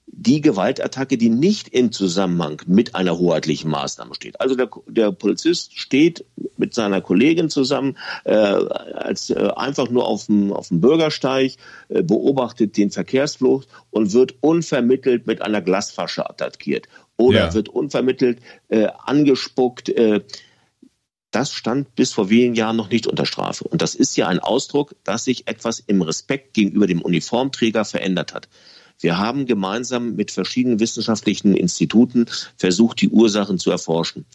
die Gewaltattacke, die nicht im Zusammenhang mit einer hoheitlichen Maßnahme steht. Also der, der Polizist steht mit seiner Kollegin zusammen, äh, als äh, einfach nur auf dem, auf dem Bürgersteig, äh, beobachtet den Verkehrsfluss und wird unvermittelt mit einer Glasfasche attackiert oder ja. wird unvermittelt äh, angespuckt. Äh, das stand bis vor wenigen Jahren noch nicht unter Strafe. Und das ist ja ein Ausdruck, dass sich etwas im Respekt gegenüber dem Uniformträger verändert hat. Wir haben gemeinsam mit verschiedenen wissenschaftlichen Instituten versucht, die Ursachen zu erforschen.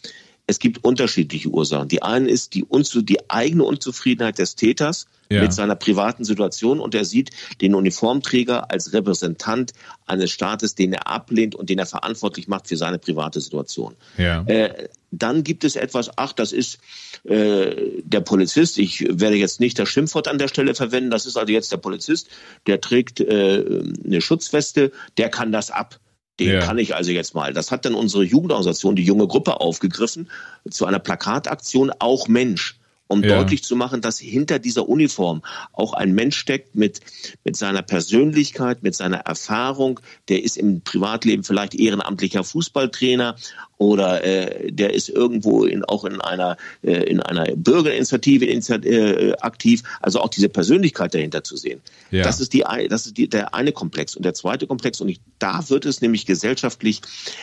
Es gibt unterschiedliche Ursachen. Die eine ist die, die eigene Unzufriedenheit des Täters ja. mit seiner privaten Situation und er sieht den Uniformträger als Repräsentant eines Staates, den er ablehnt und den er verantwortlich macht für seine private Situation. Ja. Äh, dann gibt es etwas, ach, das ist äh, der Polizist. Ich werde jetzt nicht das Schimpfwort an der Stelle verwenden. Das ist also jetzt der Polizist, der trägt äh, eine Schutzweste, der kann das ab. Den ja. kann ich also jetzt mal. Das hat dann unsere Jugendorganisation, die junge Gruppe, aufgegriffen zu einer Plakataktion Auch Mensch um ja. deutlich zu machen, dass hinter dieser Uniform auch ein Mensch steckt mit, mit seiner Persönlichkeit, mit seiner Erfahrung. Der ist im Privatleben vielleicht ehrenamtlicher Fußballtrainer oder äh, der ist irgendwo in, auch in einer, äh, in einer Bürgerinitiative äh, aktiv. Also auch diese Persönlichkeit dahinter zu sehen. Ja. Das ist, die, das ist die, der eine Komplex. Und der zweite Komplex, und ich, da wird es nämlich gesellschaftlich,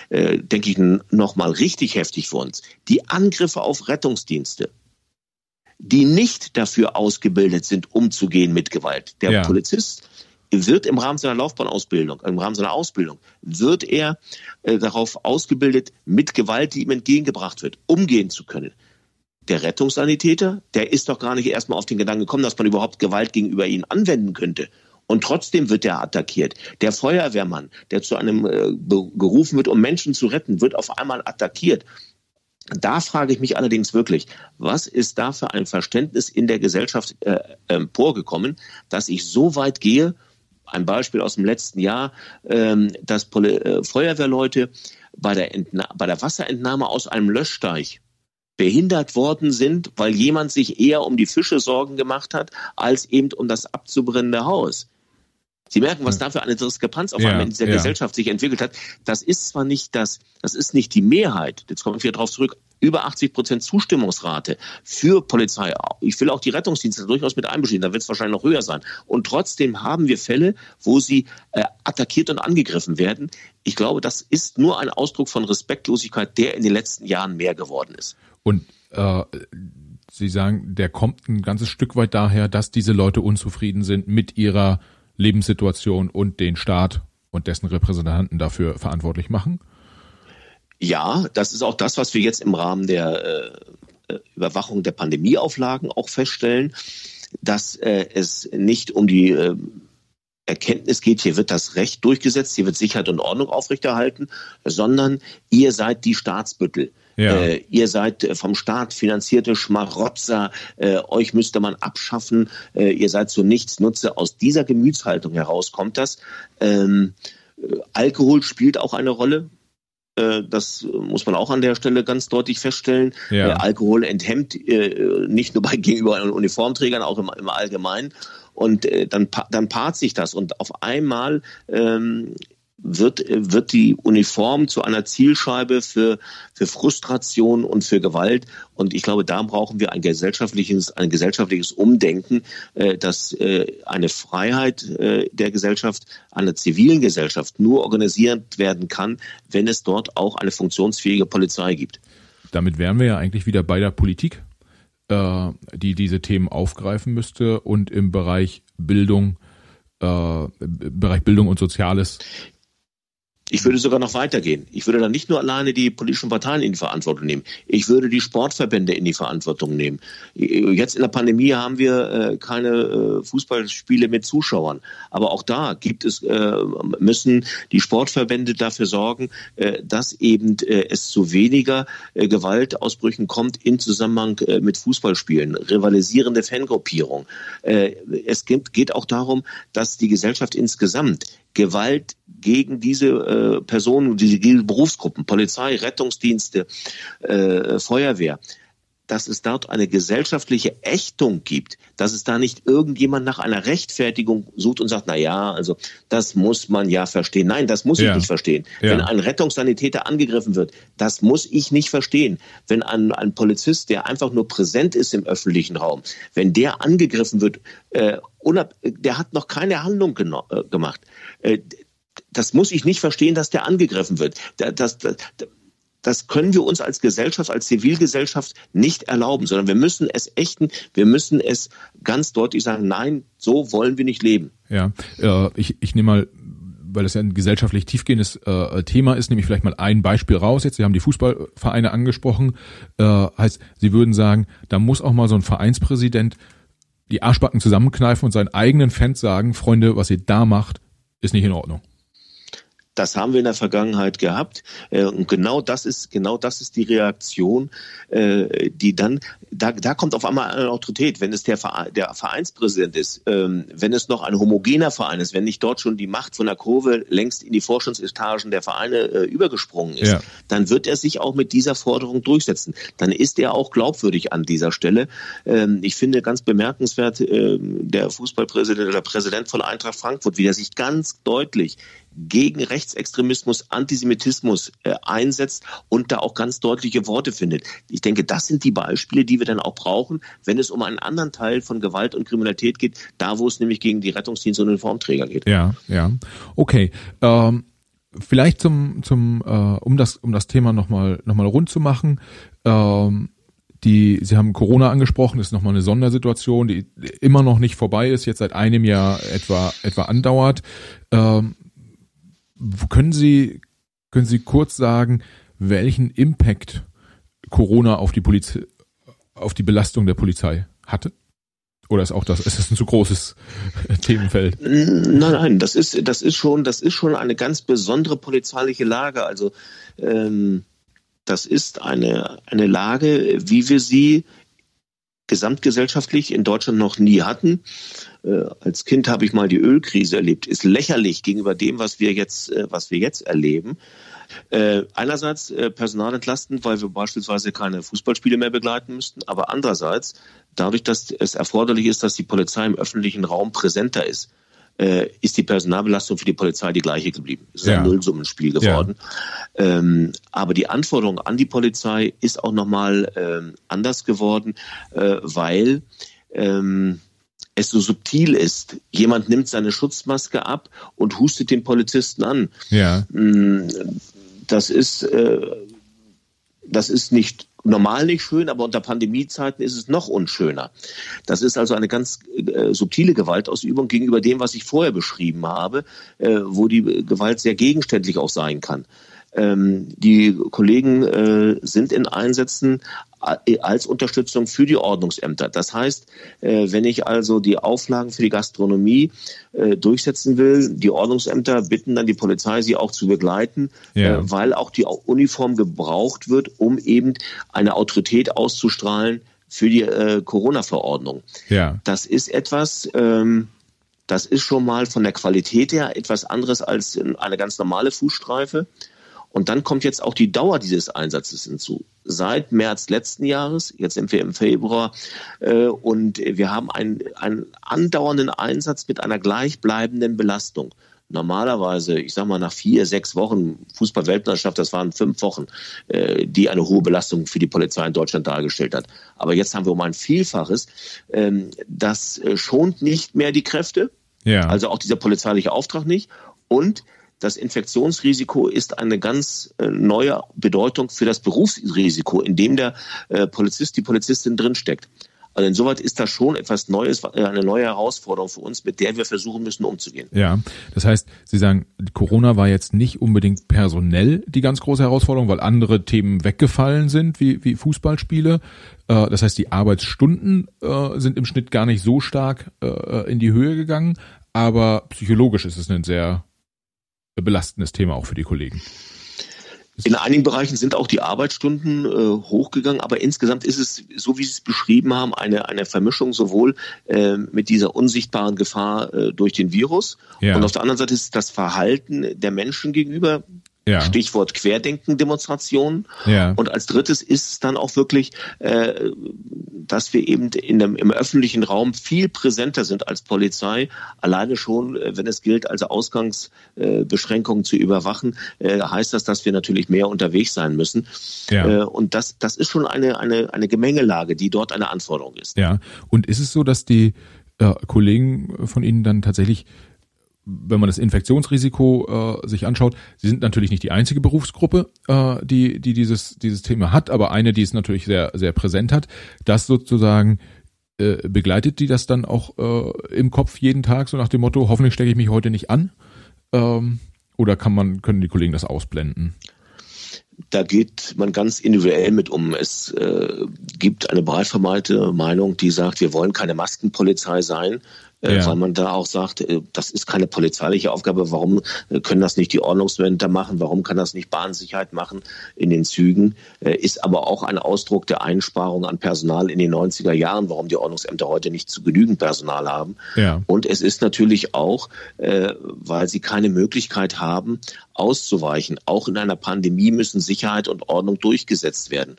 äh, denke ich, nochmal richtig heftig für uns. Die Angriffe auf Rettungsdienste die nicht dafür ausgebildet sind, umzugehen mit Gewalt. Der ja. Polizist wird im Rahmen seiner Laufbahnausbildung, im Rahmen seiner Ausbildung, wird er äh, darauf ausgebildet, mit Gewalt, die ihm entgegengebracht wird, umgehen zu können. der Rettungssanitäter, der ist doch gar nicht erstmal auf den Gedanken gekommen, dass man überhaupt Gewalt gegenüber ihnen anwenden könnte. Und trotzdem wird er attackiert. Der Feuerwehrmann, der zu einem äh, gerufen wird, um Menschen zu retten, wird auf einmal attackiert. Da frage ich mich allerdings wirklich, was ist da für ein Verständnis in der Gesellschaft äh, emporgekommen, dass ich so weit gehe, ein Beispiel aus dem letzten Jahr, ähm, dass Poli äh, Feuerwehrleute bei der, bei der Wasserentnahme aus einem Löschteich behindert worden sind, weil jemand sich eher um die Fische Sorgen gemacht hat, als eben um das abzubrennende Haus. Sie merken, was da für eine Diskrepanz auf ja, einmal in dieser ja. Gesellschaft sich entwickelt hat. Das ist zwar nicht das, das ist nicht die Mehrheit. Jetzt komme ich wieder darauf zurück. Über 80 Prozent Zustimmungsrate für Polizei. Ich will auch die Rettungsdienste durchaus mit einbeziehen. Da wird es wahrscheinlich noch höher sein. Und trotzdem haben wir Fälle, wo sie äh, attackiert und angegriffen werden. Ich glaube, das ist nur ein Ausdruck von Respektlosigkeit, der in den letzten Jahren mehr geworden ist. Und äh, Sie sagen, der kommt ein ganzes Stück weit daher, dass diese Leute unzufrieden sind mit ihrer Lebenssituation und den Staat und dessen Repräsentanten dafür verantwortlich machen? Ja, das ist auch das, was wir jetzt im Rahmen der äh, Überwachung der Pandemieauflagen auch feststellen, dass äh, es nicht um die äh, Erkenntnis geht, hier wird das Recht durchgesetzt, hier wird Sicherheit und Ordnung aufrechterhalten, sondern ihr seid die Staatsbüttel. Ja. Äh, ihr seid äh, vom Staat finanzierte Schmarotzer, äh, euch müsste man abschaffen, äh, ihr seid zu nichts Nutze. Aus dieser Gemütshaltung heraus kommt das. Ähm, äh, Alkohol spielt auch eine Rolle. Äh, das muss man auch an der Stelle ganz deutlich feststellen. Ja. Alkohol enthemmt nicht nur bei gegenüber Uniformträgern, auch im, im Allgemeinen. Und dann, dann paart sich das. Und auf einmal ähm, wird, wird die Uniform zu einer Zielscheibe für, für Frustration und für Gewalt. Und ich glaube, da brauchen wir ein gesellschaftliches, ein gesellschaftliches Umdenken, äh, dass äh, eine Freiheit äh, der Gesellschaft, einer zivilen Gesellschaft nur organisiert werden kann, wenn es dort auch eine funktionsfähige Polizei gibt. Damit wären wir ja eigentlich wieder bei der Politik, äh, die diese Themen aufgreifen müsste und im Bereich Bildung, äh, Bereich Bildung und Soziales ich würde sogar noch weitergehen. Ich würde dann nicht nur alleine die politischen Parteien in die Verantwortung nehmen. Ich würde die Sportverbände in die Verantwortung nehmen. Jetzt in der Pandemie haben wir äh, keine äh, Fußballspiele mit Zuschauern. Aber auch da gibt es, äh, müssen die Sportverbände dafür sorgen, dass eben es zu weniger Gewaltausbrüchen kommt in Zusammenhang mit Fußballspielen. Rivalisierende Fangruppierung. Es geht auch darum, dass die Gesellschaft insgesamt Gewalt gegen diese äh, Personen, diese, diese Berufsgruppen, Polizei, Rettungsdienste, äh, Feuerwehr, dass es dort eine gesellschaftliche Ächtung gibt, dass es da nicht irgendjemand nach einer Rechtfertigung sucht und sagt, na ja, also das muss man ja verstehen. Nein, das muss ja. ich nicht verstehen. Ja. Wenn ein Rettungssanitäter angegriffen wird, das muss ich nicht verstehen. Wenn ein, ein Polizist, der einfach nur präsent ist im öffentlichen Raum, wenn der angegriffen wird, äh, der hat noch keine Handlung äh, gemacht. Äh, das muss ich nicht verstehen, dass der angegriffen wird. Das, das, das können wir uns als Gesellschaft, als Zivilgesellschaft nicht erlauben, sondern wir müssen es ächten, wir müssen es ganz deutlich sagen, nein, so wollen wir nicht leben. Ja, äh, ich, ich nehme mal weil das ja ein gesellschaftlich tiefgehendes äh, Thema ist, nehme ich vielleicht mal ein Beispiel raus. Jetzt, Sie haben die Fußballvereine angesprochen. Heißt, Sie würden sagen, da muss auch mal so ein Vereinspräsident die Arschbacken zusammenkneifen und seinen eigenen Fans sagen, Freunde, was ihr da macht, ist nicht in Ordnung. Das haben wir in der Vergangenheit gehabt. Äh, und genau das ist, genau das ist die Reaktion, äh, die dann, da, da kommt auf einmal eine Autorität. Wenn es der, Verein, der Vereinspräsident ist, ähm, wenn es noch ein homogener Verein ist, wenn nicht dort schon die Macht von der Kurve längst in die Forschungsetagen der Vereine äh, übergesprungen ist, ja. dann wird er sich auch mit dieser Forderung durchsetzen. Dann ist er auch glaubwürdig an dieser Stelle. Ähm, ich finde ganz bemerkenswert, ähm, der Fußballpräsident oder Präsident von Eintracht Frankfurt, wie er sich ganz deutlich gegen Rechtsextremismus, Antisemitismus äh, einsetzt und da auch ganz deutliche Worte findet. Ich denke, das sind die Beispiele, die wir dann auch brauchen, wenn es um einen anderen Teil von Gewalt und Kriminalität geht, da wo es nämlich gegen die Rettungsdienste und Uniformträger geht. Ja, ja. Okay. Ähm vielleicht zum zum äh, um das um das Thema nochmal noch mal rund zu machen ähm, die Sie haben Corona angesprochen das ist nochmal eine Sondersituation die immer noch nicht vorbei ist jetzt seit einem Jahr etwa etwa andauert ähm, können Sie, können Sie kurz sagen, welchen Impact Corona auf die Polizei, auf die Belastung der Polizei hatte? Oder ist auch das, ist das ein zu großes Themenfeld? Nein, nein, das ist, das ist schon, das ist schon eine ganz besondere polizeiliche Lage. Also ähm, das ist eine, eine Lage, wie wir sie gesamtgesellschaftlich in Deutschland noch nie hatten. Äh, als Kind habe ich mal die Ölkrise erlebt. Ist lächerlich gegenüber dem, was wir jetzt, äh, was wir jetzt erleben. Äh, einerseits äh, personalentlastend, weil wir beispielsweise keine Fußballspiele mehr begleiten müssten, aber andererseits dadurch, dass es erforderlich ist, dass die Polizei im öffentlichen Raum präsenter ist ist die Personalbelastung für die Polizei die gleiche geblieben. Es ist ja. ein Nullsummenspiel geworden. Ja. Ähm, aber die Anforderung an die Polizei ist auch nochmal ähm, anders geworden, äh, weil ähm, es so subtil ist. Jemand nimmt seine Schutzmaske ab und hustet den Polizisten an. Ja. Mm, das ist, äh, das ist nicht normal nicht schön, aber unter Pandemiezeiten ist es noch unschöner. Das ist also eine ganz äh, subtile Gewaltausübung gegenüber dem, was ich vorher beschrieben habe, äh, wo die Gewalt sehr gegenständlich auch sein kann. Ähm, die Kollegen äh, sind in Einsätzen äh, als Unterstützung für die Ordnungsämter. Das heißt, äh, wenn ich also die Auflagen für die Gastronomie äh, durchsetzen will, die Ordnungsämter bitten dann die Polizei, sie auch zu begleiten, ja. weil auch die Uniform gebraucht wird, um eben eine Autorität auszustrahlen für die Corona-Verordnung. Ja. Das ist etwas, ähm, das ist schon mal von der Qualität her etwas anderes als eine ganz normale Fußstreife. Und dann kommt jetzt auch die Dauer dieses Einsatzes hinzu. Seit März letzten Jahres, jetzt sind wir im Februar, äh, und wir haben einen, einen andauernden Einsatz mit einer gleichbleibenden Belastung. Normalerweise, ich sag mal, nach vier, sechs Wochen Fußball-Weltmeisterschaft, das waren fünf Wochen, äh, die eine hohe Belastung für die Polizei in Deutschland dargestellt hat. Aber jetzt haben wir um ein Vielfaches. Ähm, das äh, schont nicht mehr die Kräfte. Ja. Also auch dieser polizeiliche Auftrag nicht. Und das Infektionsrisiko ist eine ganz äh, neue Bedeutung für das Berufsrisiko, in dem der äh, Polizist, die Polizistin drinsteckt. Also insoweit ist das schon etwas Neues, äh, eine neue Herausforderung für uns, mit der wir versuchen müssen, umzugehen. Ja, das heißt, Sie sagen, Corona war jetzt nicht unbedingt personell die ganz große Herausforderung, weil andere Themen weggefallen sind, wie, wie Fußballspiele. Das heißt, die Arbeitsstunden sind im Schnitt gar nicht so stark in die Höhe gegangen, aber psychologisch ist es ein sehr belastendes Thema auch für die Kollegen. In einigen Bereichen sind auch die Arbeitsstunden äh, hochgegangen, aber insgesamt ist es, so wie Sie es beschrieben haben, eine, eine Vermischung sowohl äh, mit dieser unsichtbaren Gefahr äh, durch den Virus ja. und auf der anderen Seite ist das Verhalten der Menschen gegenüber ja. Stichwort Querdenken-Demonstrationen. Ja. Und als drittes ist es dann auch wirklich, äh, dass wir eben in dem, im öffentlichen Raum viel präsenter sind als Polizei. Alleine schon, äh, wenn es gilt, also Ausgangsbeschränkungen äh, zu überwachen, äh, heißt das, dass wir natürlich mehr unterwegs sein müssen. Ja. Äh, und das, das ist schon eine, eine, eine Gemengelage, die dort eine Anforderung ist. Ja. Und ist es so, dass die äh, Kollegen von Ihnen dann tatsächlich wenn man das Infektionsrisiko äh, sich anschaut, sie sind natürlich nicht die einzige Berufsgruppe, äh, die, die dieses, dieses Thema hat, aber eine, die es natürlich sehr, sehr präsent hat, das sozusagen äh, begleitet die das dann auch äh, im Kopf jeden Tag, so nach dem Motto, hoffentlich stecke ich mich heute nicht an? Ähm, oder kann man, können die Kollegen das ausblenden? da geht man ganz individuell mit um. Es äh, gibt eine breit vermeinte Meinung, die sagt, wir wollen keine Maskenpolizei sein. Äh, ja. weil man da auch sagt, äh, das ist keine polizeiliche Aufgabe. Warum äh, können das nicht die Ordnungswächter machen? Warum kann das nicht Bahnsicherheit machen in den Zügen? Ist aber auch ein Ausdruck der Einsparung an Personal in den 90er Jahren, warum die Ordnungsämter heute nicht zu genügend Personal haben. Ja. Und es ist natürlich auch, weil sie keine Möglichkeit haben, auszuweichen. Auch in einer Pandemie müssen Sicherheit und Ordnung durchgesetzt werden.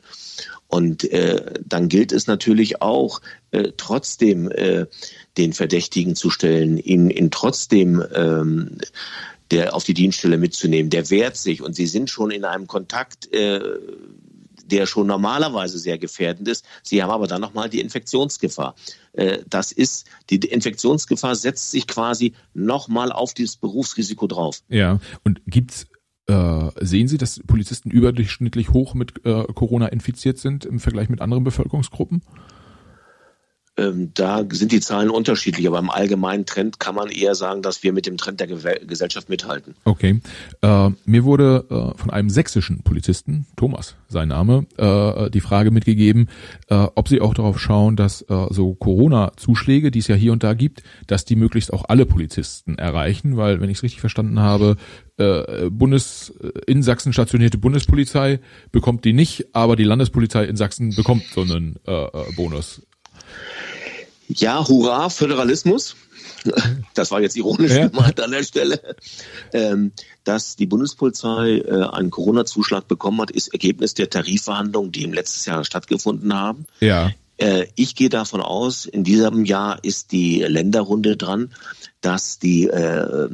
Und äh, dann gilt es natürlich auch, äh, trotzdem äh, den Verdächtigen zu stellen, ihn, ihn trotzdem ähm, der auf die Dienststelle mitzunehmen. Der wehrt sich und sie sind schon in einem Kontakt, äh, der schon normalerweise sehr gefährdend ist. Sie haben aber dann nochmal die Infektionsgefahr. Äh, das ist, die Infektionsgefahr setzt sich quasi nochmal auf dieses Berufsrisiko drauf. Ja, und gibt's äh, sehen Sie, dass Polizisten überdurchschnittlich hoch mit äh, Corona infiziert sind im Vergleich mit anderen Bevölkerungsgruppen? Ähm, da sind die Zahlen unterschiedlich, aber im allgemeinen Trend kann man eher sagen, dass wir mit dem Trend der Gesellschaft mithalten. Okay. Äh, mir wurde äh, von einem sächsischen Polizisten, Thomas, sein Name, äh, die Frage mitgegeben, äh, ob sie auch darauf schauen, dass äh, so Corona-Zuschläge, die es ja hier und da gibt, dass die möglichst auch alle Polizisten erreichen, weil, wenn ich es richtig verstanden habe, äh, Bundes in Sachsen stationierte Bundespolizei bekommt die nicht, aber die Landespolizei in Sachsen bekommt so einen Bonus. Ja, hurra, Föderalismus. Das war jetzt ironisch ja. gemeint an der Stelle. Ähm, dass die Bundespolizei äh, einen Corona-Zuschlag bekommen hat, ist Ergebnis der Tarifverhandlungen, die im letzten Jahr stattgefunden haben. Ja. Äh, ich gehe davon aus, in diesem Jahr ist die Länderrunde dran, dass die äh,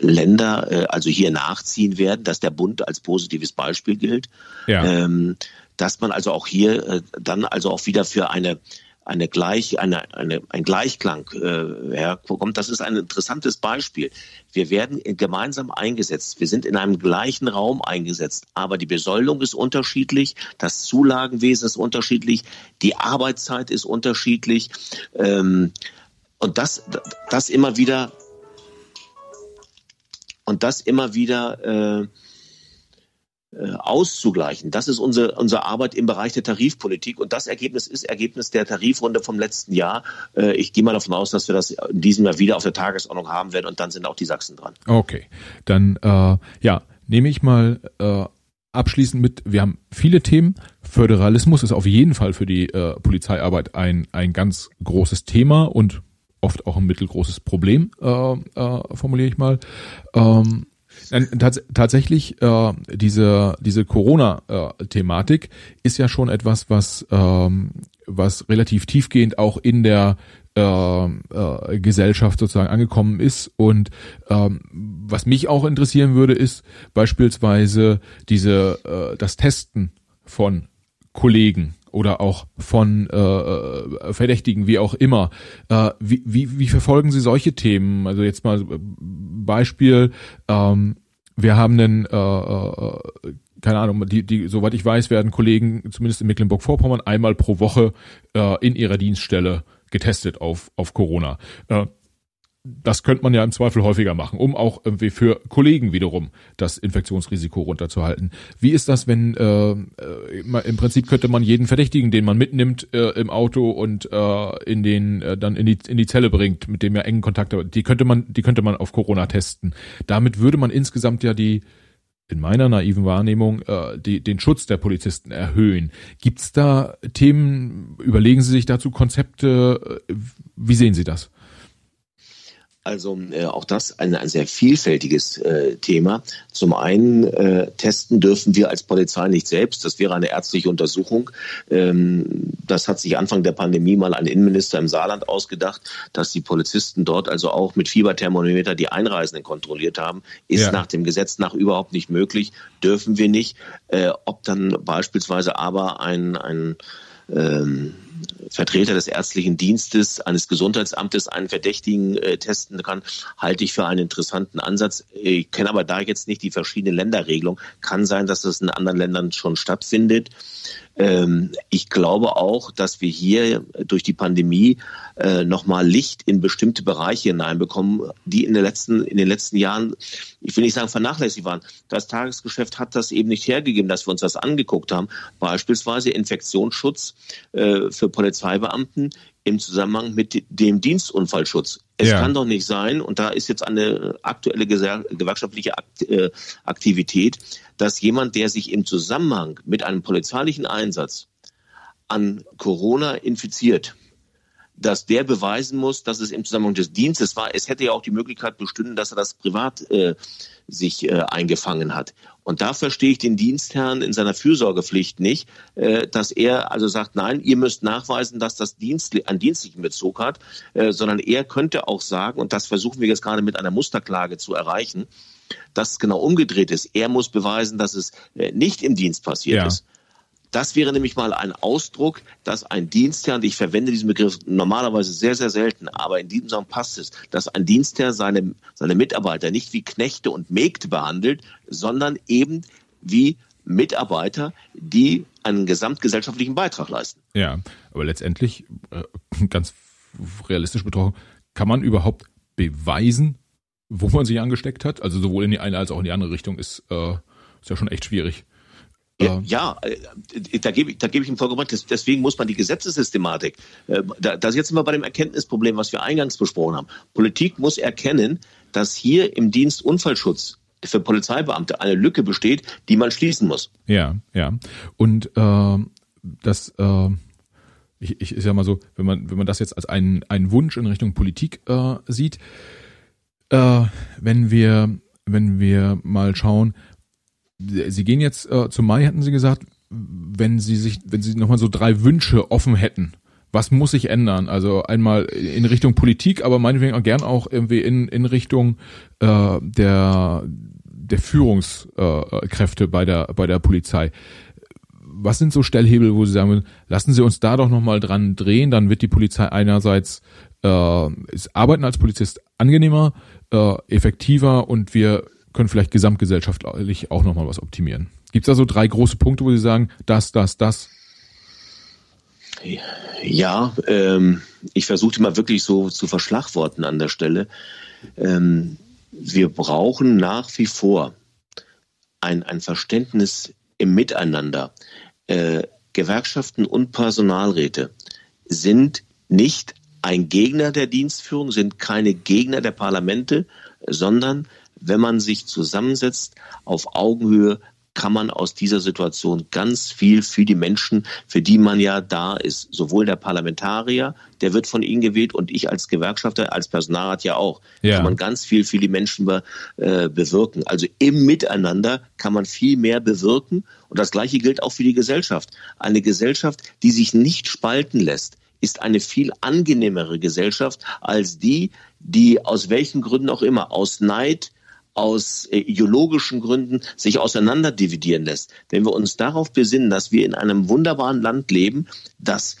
Länder also hier nachziehen werden, dass der Bund als positives Beispiel gilt. Ja. Ähm, dass man also auch hier dann also auch wieder für eine eine gleich eine, eine ein Gleichklang äh, herkommt. Das ist ein interessantes Beispiel. Wir werden gemeinsam eingesetzt. Wir sind in einem gleichen Raum eingesetzt, aber die Besoldung ist unterschiedlich, das Zulagenwesen ist unterschiedlich, die Arbeitszeit ist unterschiedlich ähm, und das das immer wieder und das immer wieder äh, auszugleichen. Das ist unsere, unsere Arbeit im Bereich der Tarifpolitik und das Ergebnis ist Ergebnis der Tarifrunde vom letzten Jahr. Äh, ich gehe mal davon aus, dass wir das in diesem Jahr wieder auf der Tagesordnung haben werden und dann sind auch die Sachsen dran. Okay, dann äh, ja, nehme ich mal äh, abschließend mit, wir haben viele Themen. Föderalismus ist auf jeden Fall für die äh, Polizeiarbeit ein, ein ganz großes Thema und oft auch ein mittelgroßes Problem, äh, äh, formuliere ich mal. Ähm, Tats tatsächlich, äh, diese, diese Corona-Thematik ist ja schon etwas, was, ähm, was relativ tiefgehend auch in der äh, äh, Gesellschaft sozusagen angekommen ist. Und ähm, was mich auch interessieren würde, ist beispielsweise diese äh, das Testen von Kollegen oder auch von äh, äh, Verdächtigen, wie auch immer. Äh, wie, wie, wie verfolgen Sie solche Themen? Also jetzt mal Beispiel, ähm, wir haben einen, äh, äh, keine Ahnung, die, die, soweit ich weiß, werden Kollegen zumindest in Mecklenburg-Vorpommern einmal pro Woche äh, in ihrer Dienststelle getestet auf, auf Corona. Äh, das könnte man ja im Zweifel häufiger machen, um auch irgendwie für Kollegen wiederum das Infektionsrisiko runterzuhalten. Wie ist das, wenn äh, äh im Prinzip könnte man jeden Verdächtigen, den man mitnimmt äh, im Auto und äh, in den äh, dann in die in die Zelle bringt, mit dem er engen Kontakt die könnte man die könnte man auf Corona testen. Damit würde man insgesamt ja die in meiner naiven Wahrnehmung äh, die, den Schutz der Polizisten erhöhen. Gibt's da Themen? Überlegen Sie sich dazu Konzepte? Äh, wie sehen Sie das? Also äh, auch das ein, ein sehr vielfältiges äh, Thema. Zum einen äh, testen dürfen wir als Polizei nicht selbst. Das wäre eine ärztliche Untersuchung. Ähm, das hat sich Anfang der Pandemie mal ein Innenminister im Saarland ausgedacht, dass die Polizisten dort also auch mit Fieberthermometer die Einreisenden kontrolliert haben. Ist ja. nach dem Gesetz nach überhaupt nicht möglich. Dürfen wir nicht. Äh, ob dann beispielsweise aber ein, ein ähm, Vertreter des ärztlichen Dienstes eines Gesundheitsamtes einen Verdächtigen äh, testen kann, halte ich für einen interessanten Ansatz. Ich kenne aber da jetzt nicht die verschiedenen Länderregelungen. Kann sein, dass das in anderen Ländern schon stattfindet. Ähm, ich glaube auch, dass wir hier durch die Pandemie äh, nochmal Licht in bestimmte Bereiche hineinbekommen, die in den letzten, in den letzten Jahren, ich will nicht sagen vernachlässigt waren. Das Tagesgeschäft hat das eben nicht hergegeben, dass wir uns das angeguckt haben. Beispielsweise Infektionsschutz äh, für Polizeibeamten im Zusammenhang mit dem Dienstunfallschutz. Es ja. kann doch nicht sein, und da ist jetzt eine aktuelle gewerkschaftliche äh, Aktivität, dass jemand, der sich im Zusammenhang mit einem polizeilichen Einsatz an Corona infiziert, dass der beweisen muss, dass es im Zusammenhang des Dienstes war. Es hätte ja auch die Möglichkeit bestanden, dass er das privat äh, sich äh, eingefangen hat. Und da verstehe ich den Dienstherrn in seiner Fürsorgepflicht nicht, äh, dass er also sagt, nein, ihr müsst nachweisen, dass das Dienst, einen dienstlichen Bezug hat, äh, sondern er könnte auch sagen, und das versuchen wir jetzt gerade mit einer Musterklage zu erreichen, dass es genau umgedreht ist. Er muss beweisen, dass es äh, nicht im Dienst passiert ja. ist. Das wäre nämlich mal ein Ausdruck, dass ein Dienstherr, und ich verwende diesen Begriff normalerweise sehr, sehr selten, aber in diesem Song passt es, dass ein Dienstherr seine, seine Mitarbeiter nicht wie Knechte und Mägde behandelt, sondern eben wie Mitarbeiter, die einen gesamtgesellschaftlichen Beitrag leisten. Ja, aber letztendlich äh, ganz realistisch betroffen, kann man überhaupt beweisen, wo man sich angesteckt hat? Also sowohl in die eine als auch in die andere Richtung ist, äh, ist ja schon echt schwierig. Ja, ja, äh, da gebe ich, da gebe ich ihm vollkommen recht. Deswegen muss man die Gesetzessystematik, äh, da, sind wir bei dem Erkenntnisproblem, was wir eingangs besprochen haben. Politik muss erkennen, dass hier im Dienst Unfallschutz für Polizeibeamte eine Lücke besteht, die man schließen muss. Ja, ja. Und äh, das, äh, ich, ich ist ja mal so, wenn man, wenn man das jetzt als einen, einen Wunsch in Richtung Politik äh, sieht, äh, wenn wir, wenn wir mal schauen, Sie gehen jetzt äh, zum Mai, hatten Sie gesagt, wenn Sie sich, wenn Sie nochmal so drei Wünsche offen hätten, was muss sich ändern? Also einmal in Richtung Politik, aber meinetwegen auch gern auch irgendwie in, in Richtung äh, der, der Führungskräfte bei der, bei der Polizei. Was sind so Stellhebel, wo Sie sagen, lassen Sie uns da doch nochmal dran drehen, dann wird die Polizei einerseits äh, ist Arbeiten als Polizist angenehmer, äh, effektiver und wir können vielleicht gesamtgesellschaftlich auch nochmal was optimieren. Gibt es da so drei große Punkte, wo Sie sagen, das, das, das? Ja, ähm, ich versuche mal wirklich so zu verschlagworten an der Stelle. Ähm, wir brauchen nach wie vor ein, ein Verständnis im Miteinander. Äh, Gewerkschaften und Personalräte sind nicht ein Gegner der Dienstführung, sind keine Gegner der Parlamente, sondern wenn man sich zusammensetzt auf Augenhöhe, kann man aus dieser Situation ganz viel für die Menschen, für die man ja da ist. Sowohl der Parlamentarier, der wird von Ihnen gewählt und ich als Gewerkschafter, als Personalrat ja auch. Ja. Kann man ganz viel für die Menschen be, äh, bewirken. Also im Miteinander kann man viel mehr bewirken. Und das Gleiche gilt auch für die Gesellschaft. Eine Gesellschaft, die sich nicht spalten lässt, ist eine viel angenehmere Gesellschaft als die, die aus welchen Gründen auch immer, aus Neid, aus äh, ideologischen Gründen sich auseinanderdividieren lässt. Wenn wir uns darauf besinnen, dass wir in einem wunderbaren Land leben, das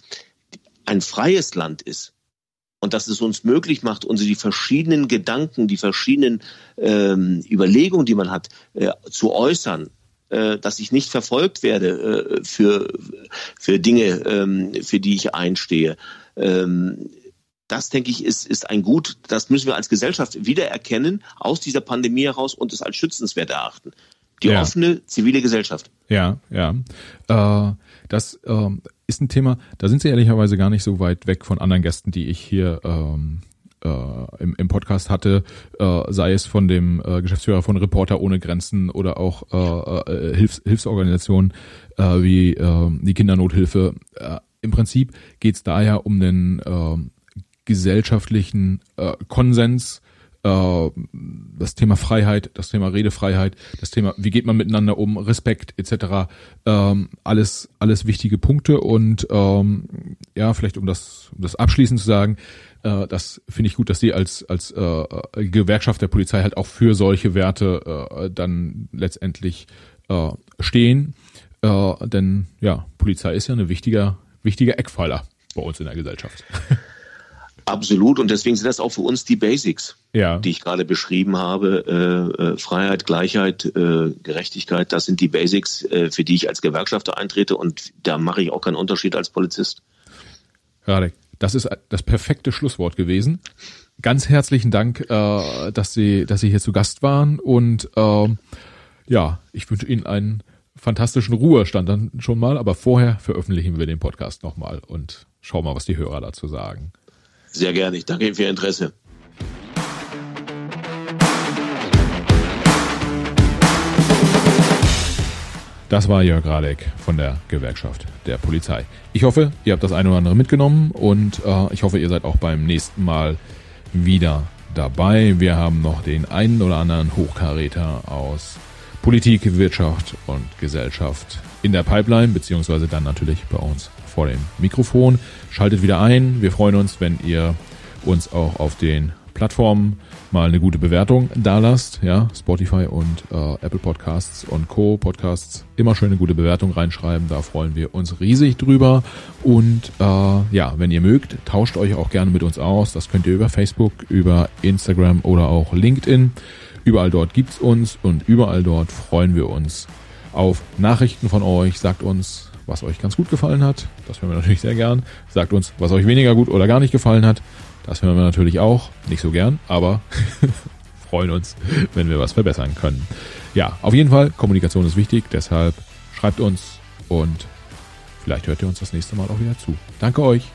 ein freies Land ist und dass es uns möglich macht, unsere die verschiedenen Gedanken, die verschiedenen ähm, Überlegungen, die man hat, äh, zu äußern, äh, dass ich nicht verfolgt werde äh, für, für Dinge, ähm, für die ich einstehe. Ähm, das, denke ich, ist, ist ein Gut, das müssen wir als Gesellschaft wiedererkennen, aus dieser Pandemie heraus und es als schützenswert erachten. Die ja. offene zivile Gesellschaft. Ja, ja. Äh, das äh, ist ein Thema, da sind Sie ehrlicherweise gar nicht so weit weg von anderen Gästen, die ich hier ähm, äh, im, im Podcast hatte, äh, sei es von dem äh, Geschäftsführer von Reporter ohne Grenzen oder auch äh, äh, Hilfs Hilfsorganisationen äh, wie äh, die Kindernothilfe. Äh, Im Prinzip geht es da ja um den äh, gesellschaftlichen äh, Konsens, äh, das Thema Freiheit, das Thema Redefreiheit, das Thema, wie geht man miteinander um, Respekt etc. Ähm, alles, alles wichtige Punkte und ähm, ja, vielleicht um das, um das abschließend zu sagen, äh, das finde ich gut, dass Sie als als äh, Gewerkschaft der Polizei halt auch für solche Werte äh, dann letztendlich äh, stehen, äh, denn ja, Polizei ist ja eine wichtiger wichtiger Eckpfeiler bei uns in der Gesellschaft. Absolut. Und deswegen sind das auch für uns die Basics, ja. die ich gerade beschrieben habe. Äh, äh, Freiheit, Gleichheit, äh, Gerechtigkeit, das sind die Basics, äh, für die ich als Gewerkschafter eintrete. Und da mache ich auch keinen Unterschied als Polizist. Radek, das ist das perfekte Schlusswort gewesen. Ganz herzlichen Dank, äh, dass Sie, dass Sie hier zu Gast waren. Und äh, ja, ich wünsche Ihnen einen fantastischen Ruhestand dann schon mal. Aber vorher veröffentlichen wir den Podcast nochmal und schauen mal, was die Hörer dazu sagen. Sehr gerne. Ich danke Ihnen für Ihr Interesse. Das war Jörg Radek von der Gewerkschaft der Polizei. Ich hoffe, ihr habt das eine oder andere mitgenommen und äh, ich hoffe, ihr seid auch beim nächsten Mal wieder dabei. Wir haben noch den einen oder anderen Hochkaräter aus Politik, Wirtschaft und Gesellschaft in der Pipeline, beziehungsweise dann natürlich bei uns vor dem Mikrofon. Schaltet wieder ein. Wir freuen uns, wenn ihr uns auch auf den Plattformen mal eine gute Bewertung da lasst. Ja, Spotify und äh, Apple Podcasts und Co. Podcasts immer schön eine gute Bewertung reinschreiben. Da freuen wir uns riesig drüber. Und äh, ja, wenn ihr mögt, tauscht euch auch gerne mit uns aus. Das könnt ihr über Facebook, über Instagram oder auch LinkedIn. Überall dort gibt's uns und überall dort freuen wir uns auf Nachrichten von euch. Sagt uns, was euch ganz gut gefallen hat. Das hören wir natürlich sehr gern. Sagt uns, was euch weniger gut oder gar nicht gefallen hat. Das hören wir natürlich auch. Nicht so gern, aber freuen uns, wenn wir was verbessern können. Ja, auf jeden Fall, Kommunikation ist wichtig. Deshalb schreibt uns und vielleicht hört ihr uns das nächste Mal auch wieder zu. Danke euch.